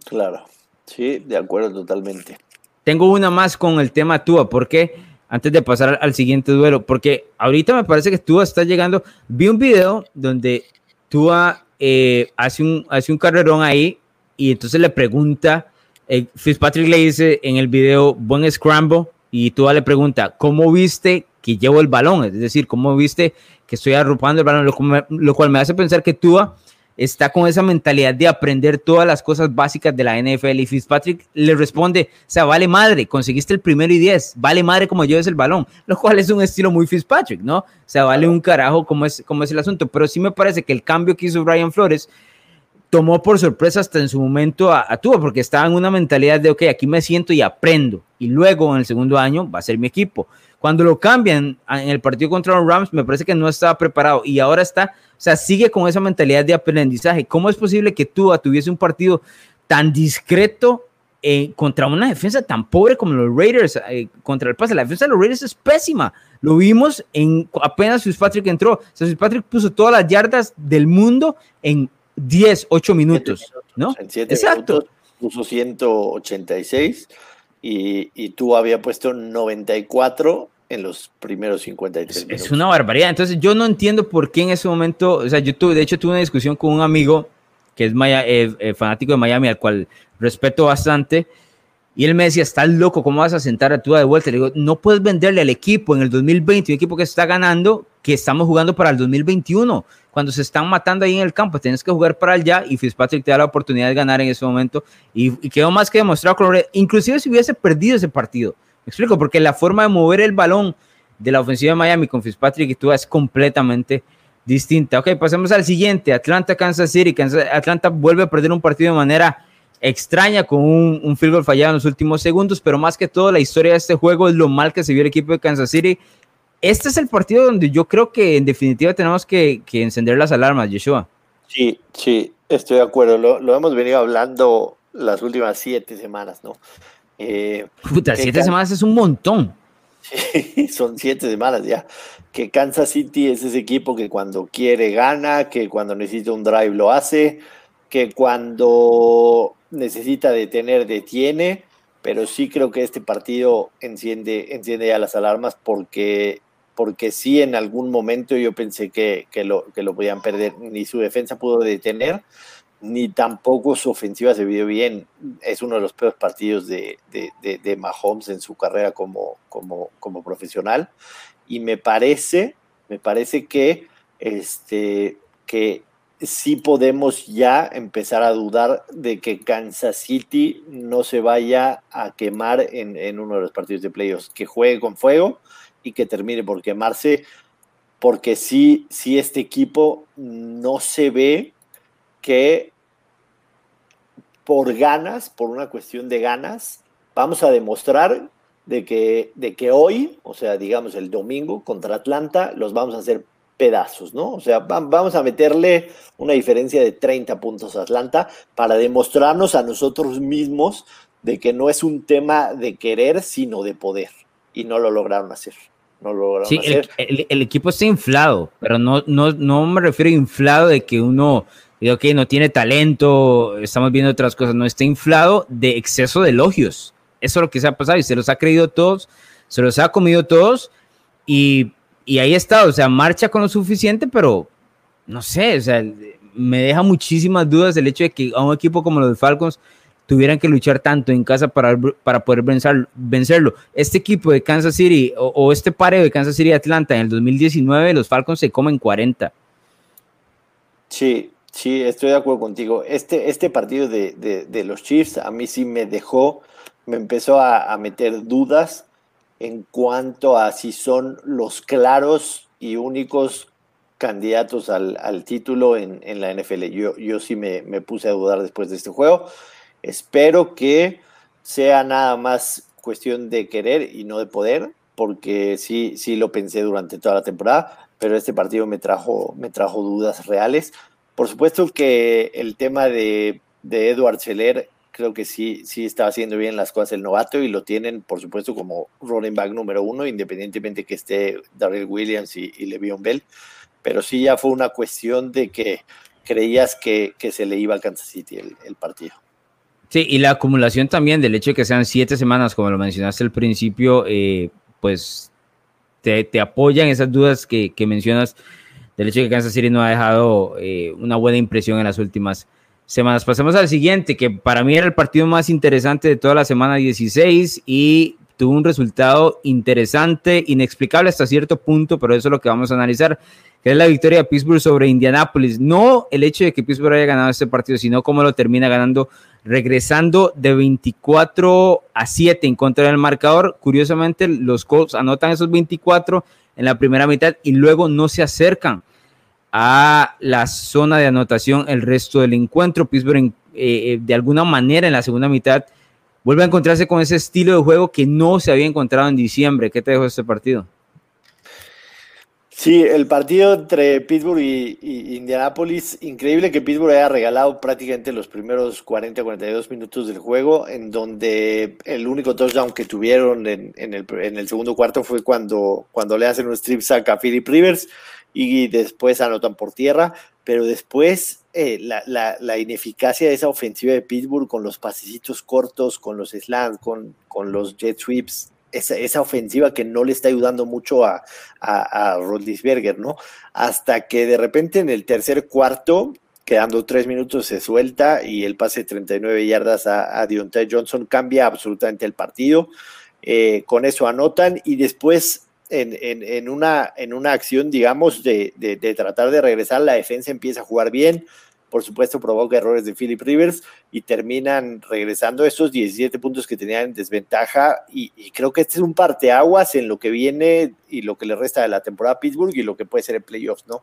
Claro, sí, de acuerdo totalmente. Tengo una más con el tema Tua, porque antes de pasar al siguiente duelo, porque ahorita me parece que Tua está llegando. Vi un video donde Tua eh, hace, un, hace un carrerón ahí y entonces le pregunta, eh, Fitzpatrick le dice en el video, buen scramble, y Tua le pregunta, ¿cómo viste que llevo el balón? Es decir, ¿cómo viste que estoy arropando el balón? Lo, lo cual me hace pensar que Tua está con esa mentalidad de aprender todas las cosas básicas de la NFL y Fitzpatrick le responde, o sea, vale madre, conseguiste el primero y diez, vale madre como lleves el balón, lo cual es un estilo muy Fitzpatrick, ¿no? O sea, vale un carajo como es, como es el asunto, pero sí me parece que el cambio que hizo Brian Flores tomó por sorpresa hasta en su momento a, a Tua, porque estaba en una mentalidad de, ok, aquí me siento y aprendo, y luego en el segundo año va a ser mi equipo. Cuando lo cambian en el partido contra los Rams, me parece que no estaba preparado y ahora está o sea, sigue con esa mentalidad de aprendizaje. ¿Cómo es posible que tú tuviese un partido tan discreto eh, contra una defensa tan pobre como los Raiders eh, contra el pase? La defensa de los Raiders es pésima. Lo vimos en apenas Fitzpatrick entró. O sea, puso todas las yardas del mundo en 10, 8 minutos, ¿no? En 7 Exacto. puso 186 y, y tú había puesto 94 en los primeros 53 minutos. Es una barbaridad. Entonces, yo no entiendo por qué en ese momento, o sea, yo tuve, de hecho, tuve una discusión con un amigo que es eh, eh, fanático de Miami, al cual respeto bastante, y él me decía, estás loco, ¿cómo vas a sentar a Tua de vuelta? Le digo, no puedes venderle al equipo en el 2020, un equipo que está ganando, que estamos jugando para el 2021. Cuando se están matando ahí en el campo, tienes que jugar para allá y Fitzpatrick te da la oportunidad de ganar en ese momento. Y, quedó más que demostrado, inclusive si hubiese perdido ese partido, explico, porque la forma de mover el balón de la ofensiva de Miami con Fitzpatrick y tú es completamente distinta. Ok, pasemos al siguiente, Atlanta, Kansas City. Atlanta vuelve a perder un partido de manera extraña con un, un field goal fallado en los últimos segundos, pero más que todo la historia de este juego es lo mal que se vio el equipo de Kansas City. Este es el partido donde yo creo que en definitiva tenemos que, que encender las alarmas, Yeshua. Sí, sí, estoy de acuerdo. Lo, lo hemos venido hablando las últimas siete semanas, ¿no? Eh, Puta, siete semanas es un montón. Sí, son siete semanas ya. Que Kansas City es ese equipo que cuando quiere gana, que cuando necesita un drive lo hace, que cuando necesita detener detiene, pero sí creo que este partido enciende, enciende ya las alarmas porque, porque sí en algún momento yo pensé que, que, lo, que lo podían perder, ni su defensa pudo detener, ni tampoco su ofensiva se vio bien. Es uno de los peores partidos de, de, Mahomes en su carrera como, como, como, profesional. Y me parece, me parece que, este, que sí podemos ya empezar a dudar de que Kansas City no se vaya a quemar en, en uno de los partidos de playoffs, que juegue con fuego y que termine por quemarse, porque sí, sí este equipo no se ve que por ganas, por una cuestión de ganas, vamos a demostrar de que, de que hoy, o sea, digamos el domingo contra Atlanta, los vamos a hacer pedazos, ¿no? O sea, vamos a meterle una diferencia de 30 puntos a Atlanta para demostrarnos a nosotros mismos de que no es un tema de querer, sino de poder. Y no lo lograron hacer. No lo lograron sí, hacer. El, el, equipo está inflado, pero no, no, no me refiero a inflado de que uno que no tiene talento, estamos viendo otras cosas, no está inflado de exceso de elogios. Eso es lo que se ha pasado y se los ha creído todos, se los ha comido todos y, y ahí está, o sea, marcha con lo suficiente, pero no sé, o sea, me deja muchísimas dudas el hecho de que a un equipo como los Falcons tuvieran que luchar tanto en casa para, para poder vencer, vencerlo. Este equipo de Kansas City o, este pareo de Kansas City Atlanta en el 2019, los Falcons se comen 40 Sí, sí, estoy de acuerdo contigo. Este, este partido de, de, los Chiefs a mí sí me dejó, me empezó a, a, meter dudas en cuanto a si son los claros y únicos candidatos al, al título en, en, la NFL. Yo, yo sí me, me puse a dudar después de este juego. Espero que sea nada más cuestión de querer y no de poder, porque sí, sí lo pensé durante toda la temporada, pero este partido me trajo, me trajo dudas reales. Por supuesto que el tema de, de Edward Scheller, creo que sí, sí está haciendo bien las cosas el novato y lo tienen, por supuesto, como running back número uno, independientemente que esté Darrell Williams y, y Le'Veon Bell. Pero sí ya fue una cuestión de que creías que, que se le iba a Kansas City el, el partido. Sí, y la acumulación también del hecho de que sean siete semanas, como lo mencionaste al principio, eh, pues te, te, apoyan esas dudas que, que, mencionas del hecho de que Kansas City no ha dejado eh, una buena impresión en las últimas semanas. Pasemos al siguiente, que para mí era el partido más interesante de toda la semana 16 y tuvo un resultado interesante, inexplicable hasta cierto punto, pero eso es lo que vamos a analizar que es la victoria de Pittsburgh sobre Indianapolis. No el hecho de que Pittsburgh haya ganado este partido, sino cómo lo termina ganando, regresando de 24 a 7 en contra del marcador. Curiosamente, los Colts anotan esos 24 en la primera mitad y luego no se acercan a la zona de anotación el resto del encuentro. Pittsburgh, eh, de alguna manera, en la segunda mitad, vuelve a encontrarse con ese estilo de juego que no se había encontrado en diciembre. ¿Qué te dejó este partido? Sí, el partido entre Pittsburgh y, y, Indianapolis, increíble que Pittsburgh haya regalado prácticamente los primeros 40-42 minutos del juego, en donde el único touchdown que tuvieron en, el, en, el, segundo cuarto fue cuando, cuando le hacen un strip sack a Philip Rivers y después anotan por tierra, pero después eh, la, ineficacia de esa ofensiva de Pittsburgh con los pasecitos cortos, con los slants, con, con los jet sweeps, esa, ofensiva que no le está ayudando mucho a, a, ¿no? Hasta que de repente en el tercer cuarto, quedando tres minutos, se suelta y el pase de 39 yardas a, a Deontay Johnson cambia absolutamente el partido. Eh, con eso anotan y después en, en, en, una, en una acción, digamos, de, de, de tratar de regresar, la defensa empieza a jugar bien por supuesto provoca errores de Philip Rivers y terminan regresando esos 17 puntos que tenían en desventaja y, creo que este es un parteaguas en lo que viene y lo que le resta de la temporada a Pittsburgh y lo que puede ser en playoffs, ¿no?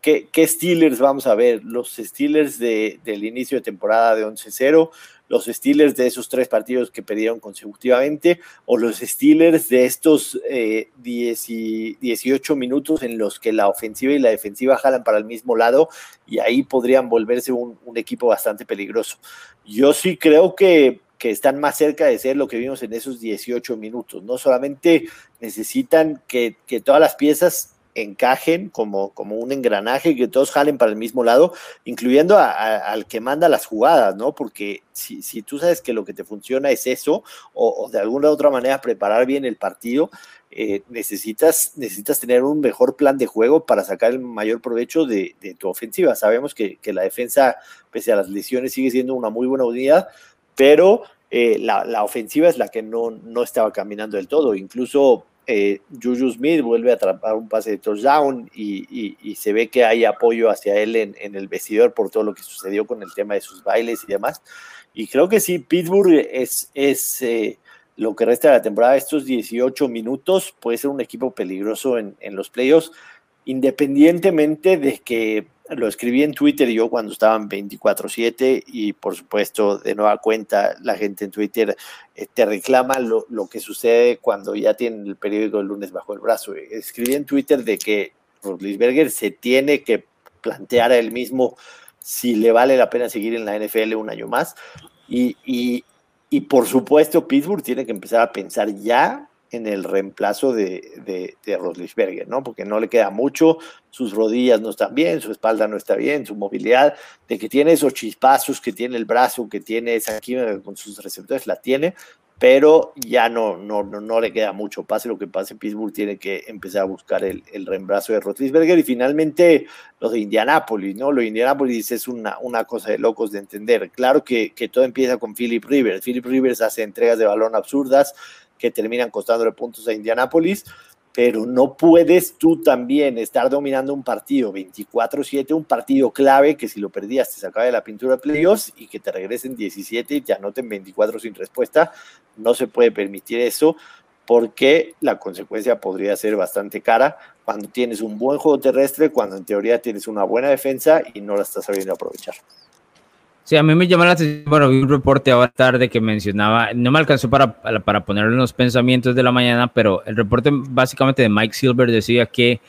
¿Qué, qué Steelers vamos a ver? Los Steelers de, del inicio de temporada de 11-0, los Steelers de esos tres partidos que perdieron consecutivamente o los Steelers de estos eh, 10 y 18 minutos en los que la ofensiva y la defensiva jalan para el mismo lado y ahí podrían volverse un, un equipo bastante peligroso. Yo sí creo que, que están más cerca de ser lo que vimos en esos 18 minutos. No solamente necesitan que, que todas las piezas encajen como, como un engranaje, que todos jalen para el mismo lado, incluyendo al que manda las jugadas, ¿no? Porque si, si, tú sabes que lo que te funciona es eso, o, de alguna u otra manera preparar bien el partido, eh, necesitas, necesitas tener un mejor plan de juego para sacar el mayor provecho de, de tu ofensiva. Sabemos que, que, la defensa, pese a las lesiones, sigue siendo una muy buena unidad, pero eh, la, la, ofensiva es la que no, no estaba caminando del todo. Incluso eh, Juju Smith vuelve a atrapar un pase de touchdown y, se ve que hay apoyo hacia él en, el vestidor por todo lo que sucedió con el tema de sus bailes y demás. Y creo que sí, Pittsburgh es, eh, lo que resta de la temporada, estos 18 minutos, puede ser un equipo peligroso en los playoffs, independientemente de que lo escribí en Twitter yo cuando estaban 24/7 y por supuesto de nueva cuenta la gente en Twitter eh, te reclama lo, lo, que sucede cuando ya tienen el periódico el lunes bajo el brazo. Escribí en Twitter de que Rodlisberger se tiene que plantear a él mismo si le vale la pena seguir en la NFL un año más y, y, y por supuesto Pittsburgh tiene que empezar a pensar ya en el reemplazo de, de, de Roslisberger, ¿no? Porque no le queda mucho, sus rodillas no están bien, su espalda no está bien, su movilidad, de que tiene esos chispazos, que tiene el brazo, que tiene esa química con sus receptores, la tiene, pero ya no, no, no, no le queda mucho. Pase lo que pase, Pittsburgh tiene que empezar a buscar el, el reemplazo de Rotlisberger y finalmente lo de Indianápolis, ¿no? Lo de Indianápolis es una, una cosa de locos de entender. Claro que, que todo empieza con Philip Rivers. Philip Rivers hace entregas de balón absurdas, que terminan costándole puntos a Indianápolis, pero no puedes tú también estar dominando un partido 24-7, un partido clave que si lo perdías te sacaba de la pintura de playoffs y que te regresen 17 y te anoten 24 sin respuesta. No se puede permitir eso porque la consecuencia podría ser bastante cara cuando tienes un buen juego terrestre, cuando en teoría tienes una buena defensa y no la estás sabiendo aprovechar. Sí, a mí me llamó la atención, bueno, vi un reporte ahora tarde que mencionaba, no me alcanzó para, para ponerlo en pensamientos de la mañana, pero el reporte básicamente de Mike Silver decía que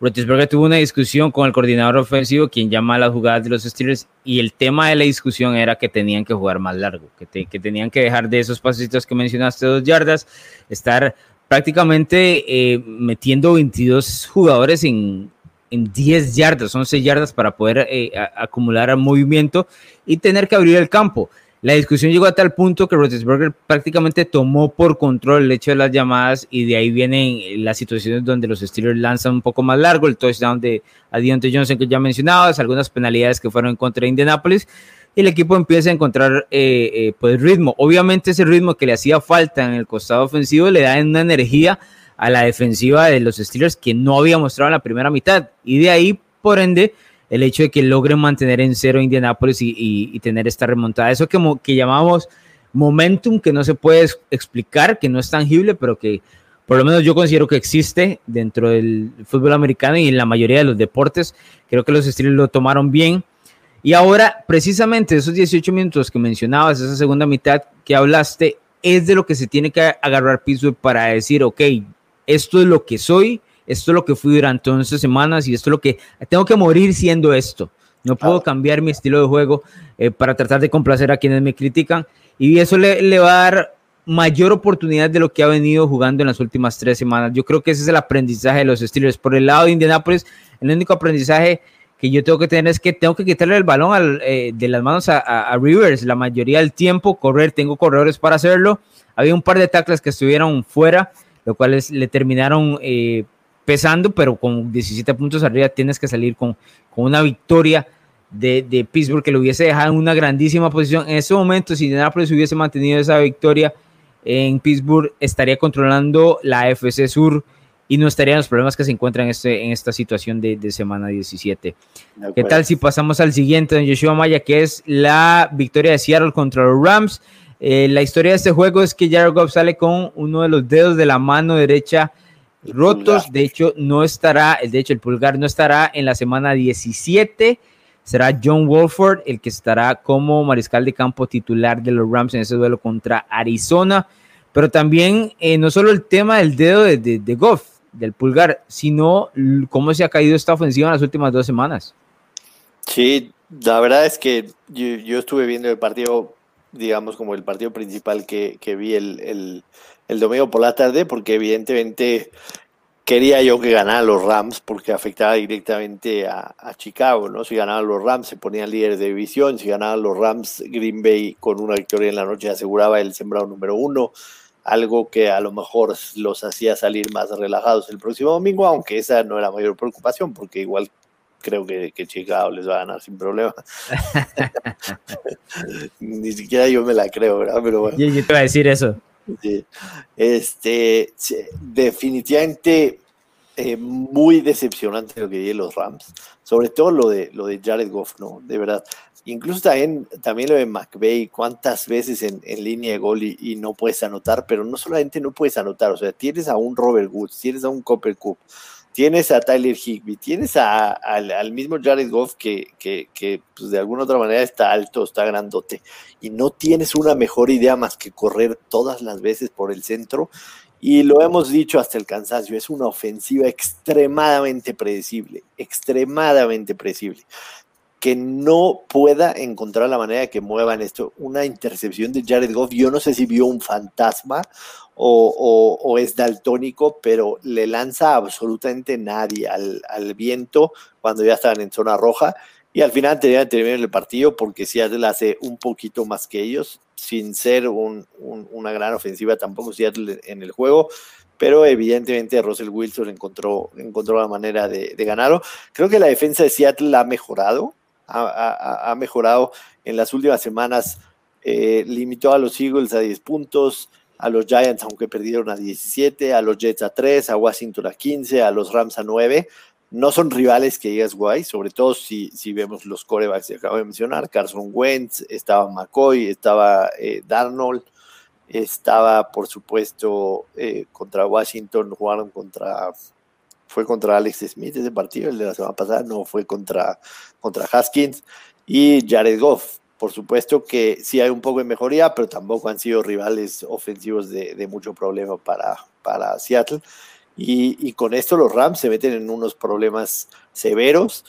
Roethlisberger tuvo una discusión con el coordinador ofensivo, quien llama a las jugadas de los Steelers, y el tema de la discusión era que tenían que jugar más largo, que, que tenían que dejar de esos pasitos que mencionaste, dos yardas, estar prácticamente eh, metiendo 22 jugadores en, en 10 yardas, 11 yardas para poder eh, acumular movimiento y tener que abrir el campo. La discusión llegó a tal punto que Roethlisberger prácticamente tomó por control el hecho de las llamadas y de ahí vienen las situaciones donde los Steelers lanzan un poco más largo, el touchdown de Adionte Johnson que ya mencionabas, algunas penalidades que fueron en contra de Indianapolis y el equipo empieza a encontrar eh, eh, pues ritmo. Obviamente ese ritmo que le hacía falta en el costado ofensivo le da una energía a la defensiva de los Steelers que no había mostrado en la primera mitad. Y de ahí, por ende, el hecho de que logren mantener en cero Indianapolis y, y, tener esta remontada. Eso que, que llamamos momentum, que no se puede explicar, que no es tangible, pero que por lo menos yo considero que existe dentro del fútbol americano y en la mayoría de los deportes. Creo que los Steelers lo tomaron bien. Y ahora, precisamente esos 18 minutos que mencionabas, esa segunda mitad que hablaste, es de lo que se tiene que agarrar piso para decir, ok, esto es lo que soy, esto es lo que fui durante 11 semanas y esto es lo que tengo que morir siendo esto. No puedo cambiar mi estilo de juego eh, para tratar de complacer a quienes me critican y eso le, le, va a dar mayor oportunidad de lo que ha venido jugando en las últimas tres semanas. Yo creo que ese es el aprendizaje de los Steelers. Por el lado de Indianapolis, el único aprendizaje que yo tengo que tener es que tengo que quitarle el balón eh, de las manos a, a, Rivers la mayoría del tiempo, correr, tengo corredores para hacerlo. Había un par de tackles que estuvieron fuera lo cual le terminaron eh, pesando, pero con 17 puntos arriba tienes que salir con, con una victoria de, de, Pittsburgh que lo hubiese dejado en una grandísima posición. En ese momento, si Indianapolis hubiese mantenido esa victoria en Pittsburgh, estaría controlando la FC Sur y no estarían los problemas que se encuentran en, este, en esta situación de, de semana 17. ¿Qué tal si pasamos al siguiente, don Yoshua Maya, que es la victoria de Seattle contra los Rams? Eh, la historia de este juego es que Jared Goff sale con uno de los dedos de la mano derecha rotos. De hecho, no estará, de hecho, el pulgar no estará en la semana 17. Será John Wolford el que estará como mariscal de campo titular de los Rams en ese duelo contra Arizona. Pero también eh, no solo el tema del dedo de, de, Goff, del pulgar, sino cómo se ha caído esta ofensiva en las últimas dos semanas. Sí, la verdad es que yo, yo estuve viendo el partido digamos, como el partido principal que, que vi el, el, el, domingo por la tarde, porque evidentemente quería yo que ganaran los Rams, porque afectaba directamente a, a Chicago, ¿no? Si ganaban los Rams, se ponían líderes de división, si ganaban los Rams, Green Bay con una victoria en la noche aseguraba el sembrado número uno algo que a lo mejor los hacía salir más relajados el próximo domingo, aunque esa no era mayor preocupación, porque igual creo que, que, Chicago les va a ganar sin problema. Ni siquiera yo me la creo, ¿verdad? Pero bueno. Yo, te iba a decir eso. Sí. Este, definitivamente eh, muy decepcionante lo que vi los Rams, sobre todo lo de, lo de Jared Goff, ¿no? De verdad. Incluso también, también lo de McVeigh, cuántas veces en, en línea de gol y, y, no puedes anotar, pero no solamente no puedes anotar, o sea, tienes a un Robert Woods, tienes a un Copper Cup, tienes a Tyler Higby, tienes al, mismo Jared Goff que, que, que pues de alguna otra manera está alto, está grandote, y no tienes una mejor idea más que correr todas las veces por el centro. Y lo hemos dicho hasta el cansancio, es una ofensiva extremadamente predecible, extremadamente predecible que no pueda encontrar la manera de que muevan esto. Una intercepción de Jared Goff, yo no sé si vio un fantasma o, es daltónico, pero le lanza absolutamente nadie al, viento cuando ya estaban en zona roja. Y al final que terminar el partido porque Seattle hace un poquito más que ellos, sin ser una gran ofensiva tampoco Seattle en el juego pero evidentemente Russell Wilson encontró, encontró la manera de, de, ganarlo. Creo que la defensa de Seattle ha mejorado, ha, mejorado en las últimas semanas. Eh, limitó a los Eagles a 10 puntos, a los Giants, aunque perdieron a 17, a los Jets a 3, a Washington a 15, a los Rams a 9. No son rivales que digas guay, sobre todo si, si vemos los corebacks que acabo de mencionar. Carson Wentz, estaba McCoy, estaba eh, Darnold, estaba por supuesto eh, contra Washington, jugaron contra, fue contra Alex Smith ese partido, el de la semana pasada, no fue contra, contra Haskins y Jared Goff por supuesto que sí hay un poco de mejoría, pero tampoco han sido rivales ofensivos de, mucho problema para, para Seattle. Y, con esto los Rams se meten en unos problemas severos,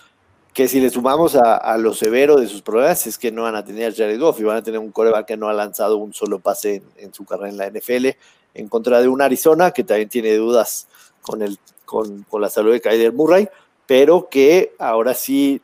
que si le sumamos a, lo severo de sus problemas es que no van a tener a Jared Goff y van a tener un coreback que no ha lanzado un solo pase en, su carrera en la NFL, en contra de un Arizona que también tiene dudas con, el, con, con la salud de Kyler Murray, pero que ahora sí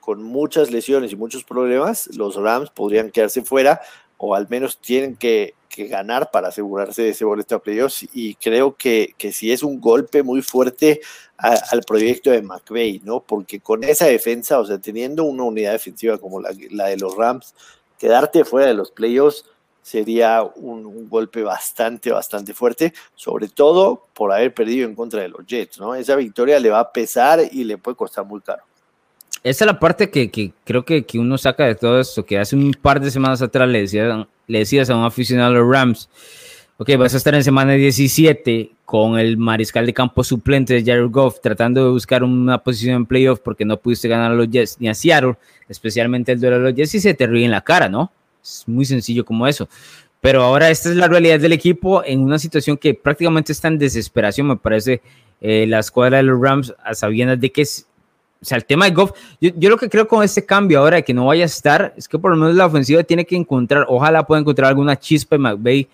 con, muchas lesiones y muchos problemas, los Rams podrían quedarse fuera o al menos tienen que, ganar para asegurarse de ese boleto a playoffs. Y creo que, que sí es un golpe muy fuerte al proyecto de McVeigh, ¿no? Porque con esa defensa, o sea, teniendo una unidad defensiva como la, de los Rams, quedarte fuera de los playoffs sería un, golpe bastante, bastante fuerte, sobre todo por haber perdido en contra de los Jets, ¿no? Esa victoria le va a pesar y le puede costar muy caro esa es la parte que, creo que, uno saca de todo esto, que hace un par de semanas atrás le, le decías a un aficionado de los Rams, ok, vas a estar en semana 17 con el mariscal de campo suplente de Jared Goff tratando de buscar una posición en playoff porque no pudiste ganar a los Jets ni a Seattle, especialmente el duelo de los Jets y se te ríe en la cara, ¿no? Es muy sencillo como eso. Pero ahora esta es la realidad del equipo en una situación que prácticamente está en desesperación, me parece, eh, la escuadra de los Rams a sabiendas de que es o sea, el tema de Goff, yo, yo, lo que creo con este cambio ahora de que no vaya a estar, es que por lo menos la ofensiva tiene que encontrar, ojalá pueda encontrar alguna chispa y McVeigh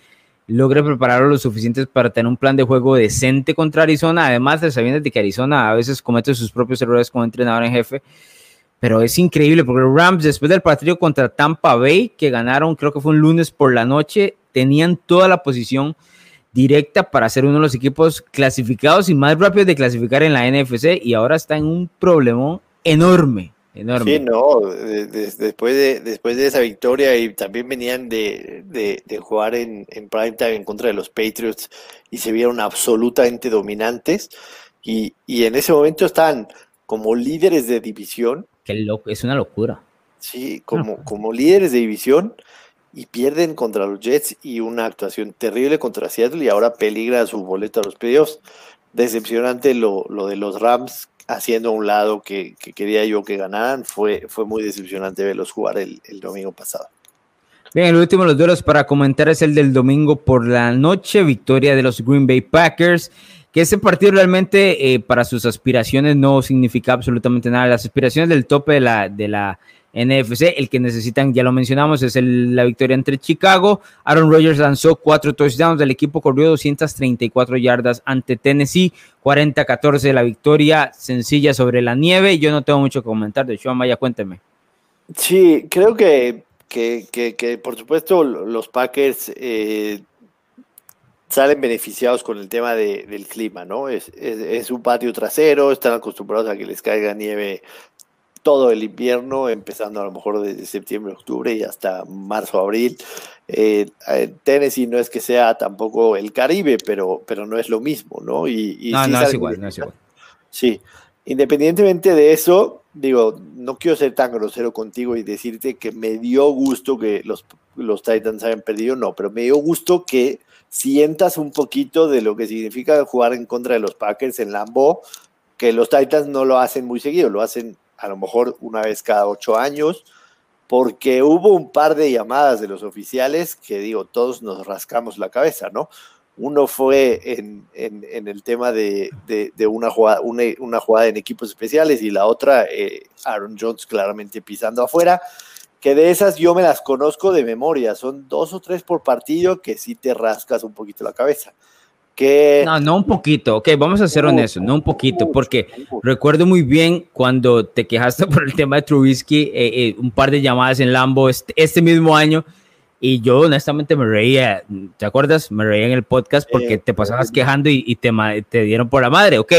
logre prepararlo lo suficiente para tener un plan de juego decente contra Arizona, además de sabiendo de que Arizona a veces comete sus propios errores como entrenador en jefe, pero es increíble porque los Rams después del partido contra Tampa Bay, que ganaron creo que fue un lunes por la noche, tenían toda la posición directa para ser uno de los equipos clasificados y más rápidos de clasificar en la NFC y ahora está en un problemón enorme. Enorme. Sí, no, después, de, después de esa victoria y también venían de, de, jugar en, en primetime en contra de los Patriots y se vieron absolutamente dominantes y, y en ese momento están como líderes de división. Qué loco, es una locura. Sí, como, como líderes de división y pierden contra los Jets y una actuación terrible contra Seattle y ahora peligra su boleto a los playoffs. Decepcionante lo, lo de los Rams haciendo a un lado que, quería yo que ganaran. Fue, fue muy decepcionante verlos jugar el, domingo pasado. Bien, el último de los duelos para comentar es el del domingo por la noche, victoria de los Green Bay Packers, que ese partido realmente eh, para sus aspiraciones no significa absolutamente nada. Las aspiraciones del tope de la, de la NFC. El que necesitan, ya lo mencionamos, es la victoria entre Chicago. Aaron Rodgers lanzó cuatro touchdowns. El equipo corrió 234 yardas ante Tennessee. 40-14 la victoria sencilla sobre la nieve. Yo no tengo mucho que comentar. De hecho, Maya, cuénteme. Sí, creo que, que, por supuesto los Packers eh, salen beneficiados con el tema del clima, ¿no? Es, es, es, un patio trasero, están acostumbrados a que les caiga nieve todo el invierno, empezando a lo mejor desde septiembre, octubre y hasta marzo, abril. Eh, Tennessee no es que sea tampoco el Caribe, pero, pero no es lo mismo, ¿no? Y, no, no es igual, no es igual. Sí, independientemente de eso, digo, no quiero ser tan grosero contigo y decirte que me dio gusto que los, los Titans hayan perdido, no, pero me dio gusto que sientas un poquito de lo que significa jugar en contra de los Packers en Lambeau, que los Titans no lo hacen muy seguido, lo hacen a lo mejor una vez cada ocho años, porque hubo un par de llamadas de los oficiales que digo, todos nos rascamos la cabeza, ¿no? Uno fue en, el tema de, una, jugada, una, jugada en equipos especiales y la otra, eh, Aaron Jones claramente pisando afuera, que de esas yo me las conozco de memoria, son dos o tres por partido que sí te rascas un poquito la cabeza. No, no un poquito, ok, vamos a ser honestos, no un poquito, porque recuerdo muy bien cuando te quejaste por el tema de Trubisky, eh, eh, un par de llamadas en Lambo este, este, mismo año, y yo honestamente me reía, ¿te acuerdas? Me reía en el podcast porque te pasabas quejando y, te, te dieron por la madre, ok,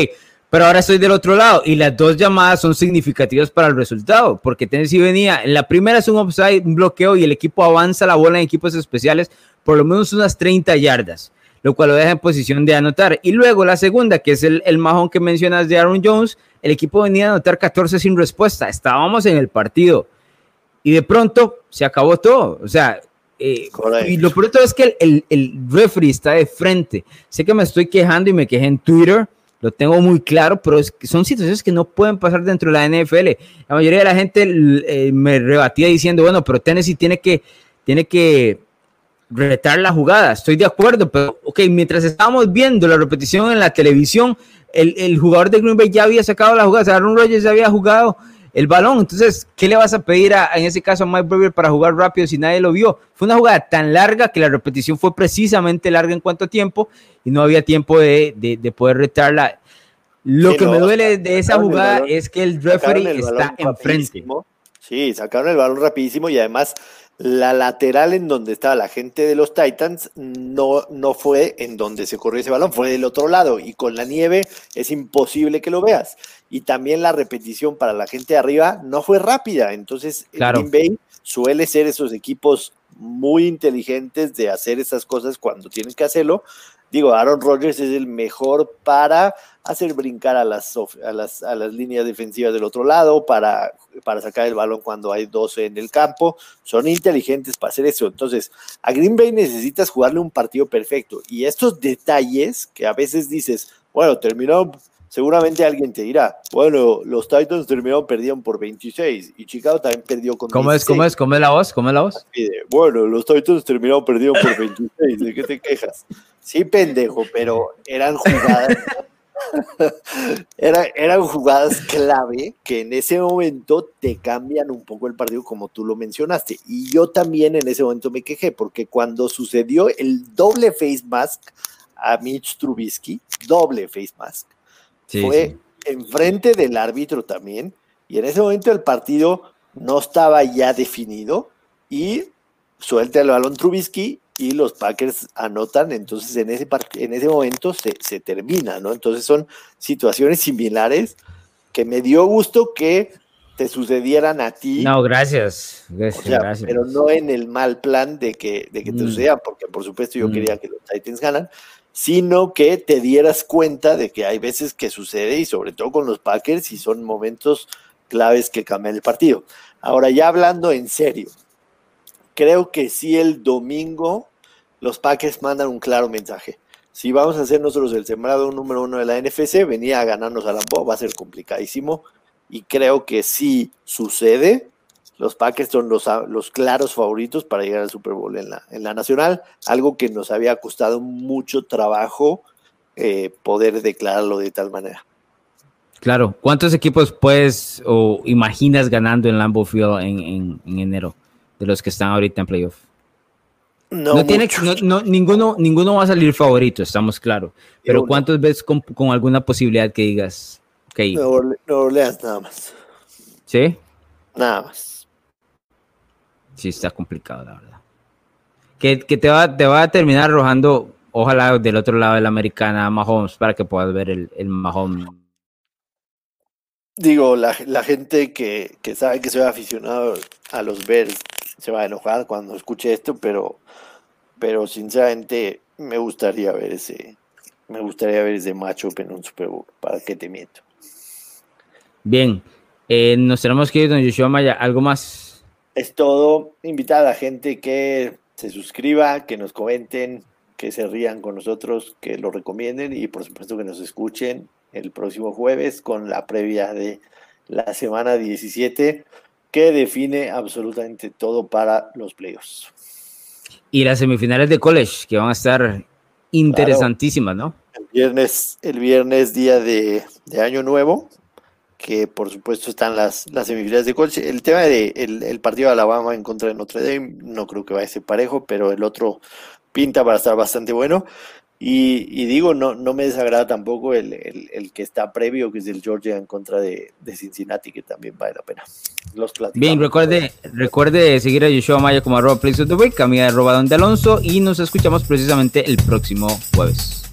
pero ahora estoy del otro lado y las dos llamadas son significativas para el resultado, porque Tennessee venía, en la primera es un offside, un bloqueo y el equipo avanza la bola en equipos especiales por lo menos unas 30 yardas, lo cual lo deja en posición de anotar. Y luego la segunda, que es el, el majón que mencionas de Aaron Jones, el equipo venía a anotar 14 sin respuesta, estábamos en el partido. Y de pronto se acabó todo. O sea, eh, y lo pronto es que el, el, referee está de frente. Sé que me estoy quejando y me quejé en Twitter, lo tengo muy claro, pero es que son situaciones que no pueden pasar dentro de la NFL. La mayoría de la gente eh, me rebatía diciendo, bueno, pero Tennessee tiene que, tiene que retar la jugada. Estoy de acuerdo, pero ok, mientras estábamos viendo la repetición en la televisión, el, el jugador de Green Bay ya había sacado la jugada, Aaron Rodgers ya había jugado el balón. Entonces, ¿qué le vas a pedir a, en ese caso a Mike Brewer para jugar rápido si nadie lo vio? Fue una jugada tan larga que la repetición fue precisamente larga en cuanto a tiempo y no había tiempo de, de, poder retarla. Lo que me duele de esa jugada es que el referee está enfrente. Sí, sacaron el balón rapidísimo y además la lateral en donde estaba la gente de los Titans no, no fue en donde se corrió ese balón, fue del otro lado y con la nieve es imposible que lo veas. Y también la repetición para la gente de arriba no fue rápida. Entonces, claro. Green Bay suele ser esos equipos muy inteligentes de hacer esas cosas cuando tienen que hacerlo. Digo, Aaron Rodgers es el mejor para hacer brincar a las, a las, a las líneas defensivas del otro lado, para, para sacar el balón cuando hay 12 en el campo. Son inteligentes para hacer eso. Entonces, a Green Bay necesitas jugarle un partido perfecto. Y estos detalles que a veces dices, bueno, terminó seguramente alguien te dirá, bueno, los Titans terminaron, perdieron por 26 y Chicago también perdió con ¿Cómo es, cómo es, cómo es la voz, cómo es la voz? Bueno, los Titans terminaron, perdieron por 26, ¿de qué te quejas? Sí, pendejo, pero eran jugadas, eran jugadas clave que en ese momento te cambian un poco el partido como tú lo mencionaste. Y yo también en ese momento me quejé porque cuando sucedió el doble face mask a Mitch Trubisky, doble face mask, fue enfrente del árbitro también, y en ese momento el partido no estaba ya definido, y suelta el balón Trubisky y los Packers anotan, entonces en ese, en ese momento se, se termina, ¿no? Entonces son situaciones similares que me dio gusto que te sucedieran a ti. No, gracias. gracias, Pero no en el mal plan de que, de que te mm. sucedan, porque por supuesto yo mm. quería que los Titans ganan, sino que te dieras cuenta de que hay veces que sucede y sobre todo con los Packers y son momentos claves que cambian el partido. Ahora ya hablando en serio, creo que si el domingo los Packers mandan un claro mensaje. Si vamos a ser nosotros el sembrado número uno de la NFC, venía a ganarnos a la va a ser complicadísimo y creo que si sucede, los Packers son los, los, claros favoritos para llegar al Super Bowl en la, en la nacional, algo que nos había costado mucho trabajo eh, poder declararlo de tal manera. Claro, ¿cuántos equipos puedes o imaginas ganando en Lambeau Field en, enero de los que están ahorita en playoff? No, tiene, no, ninguno, ninguno va a salir favorito, estamos claros. Pero ¿cuántos ves con, alguna posibilidad que digas? Okay. No, Orleans nada más. ¿Sí? Nada más sí está complicado, la verdad. Que, te, va, te va a terminar arrojando, ojalá del otro lado de la americana, Mahomes, para que puedas ver el, el Mahomes. Digo, la, gente que, sabe que soy aficionado a los Bears se va a enojar cuando escuche esto, pero, pero sinceramente me gustaría ver ese, me gustaría ver ese macho en un Super Bowl, para que te miento. Bien, eh, nos tenemos que ir, don Yoshua Maya, ¿algo más? Es todo. Invitar a la gente que se suscriba, que nos comenten, que se rían con nosotros, que lo recomienden y por supuesto que nos escuchen el próximo jueves con la previa de la semana 17 que define absolutamente todo para los playoffs. Y las semifinales de college que van a estar interesantísimas, ¿no? El viernes, el viernes día de, de Año Nuevo, que por supuesto están las, las semifinales de college. El tema de el, partido de Alabama en contra de Notre Dame, no creo que vaya a ser parejo, pero el otro pinta para estar bastante bueno. Y, digo, no, no me desagrada tampoco el, el, que está previo, que es el Georgia en contra de, Cincinnati, que también vale la pena. Los Bien, recuerde, recuerde seguir a Yoshua Maya como arroba Place of the Week, a mí arroba Don Alonso, y nos escuchamos precisamente el próximo jueves.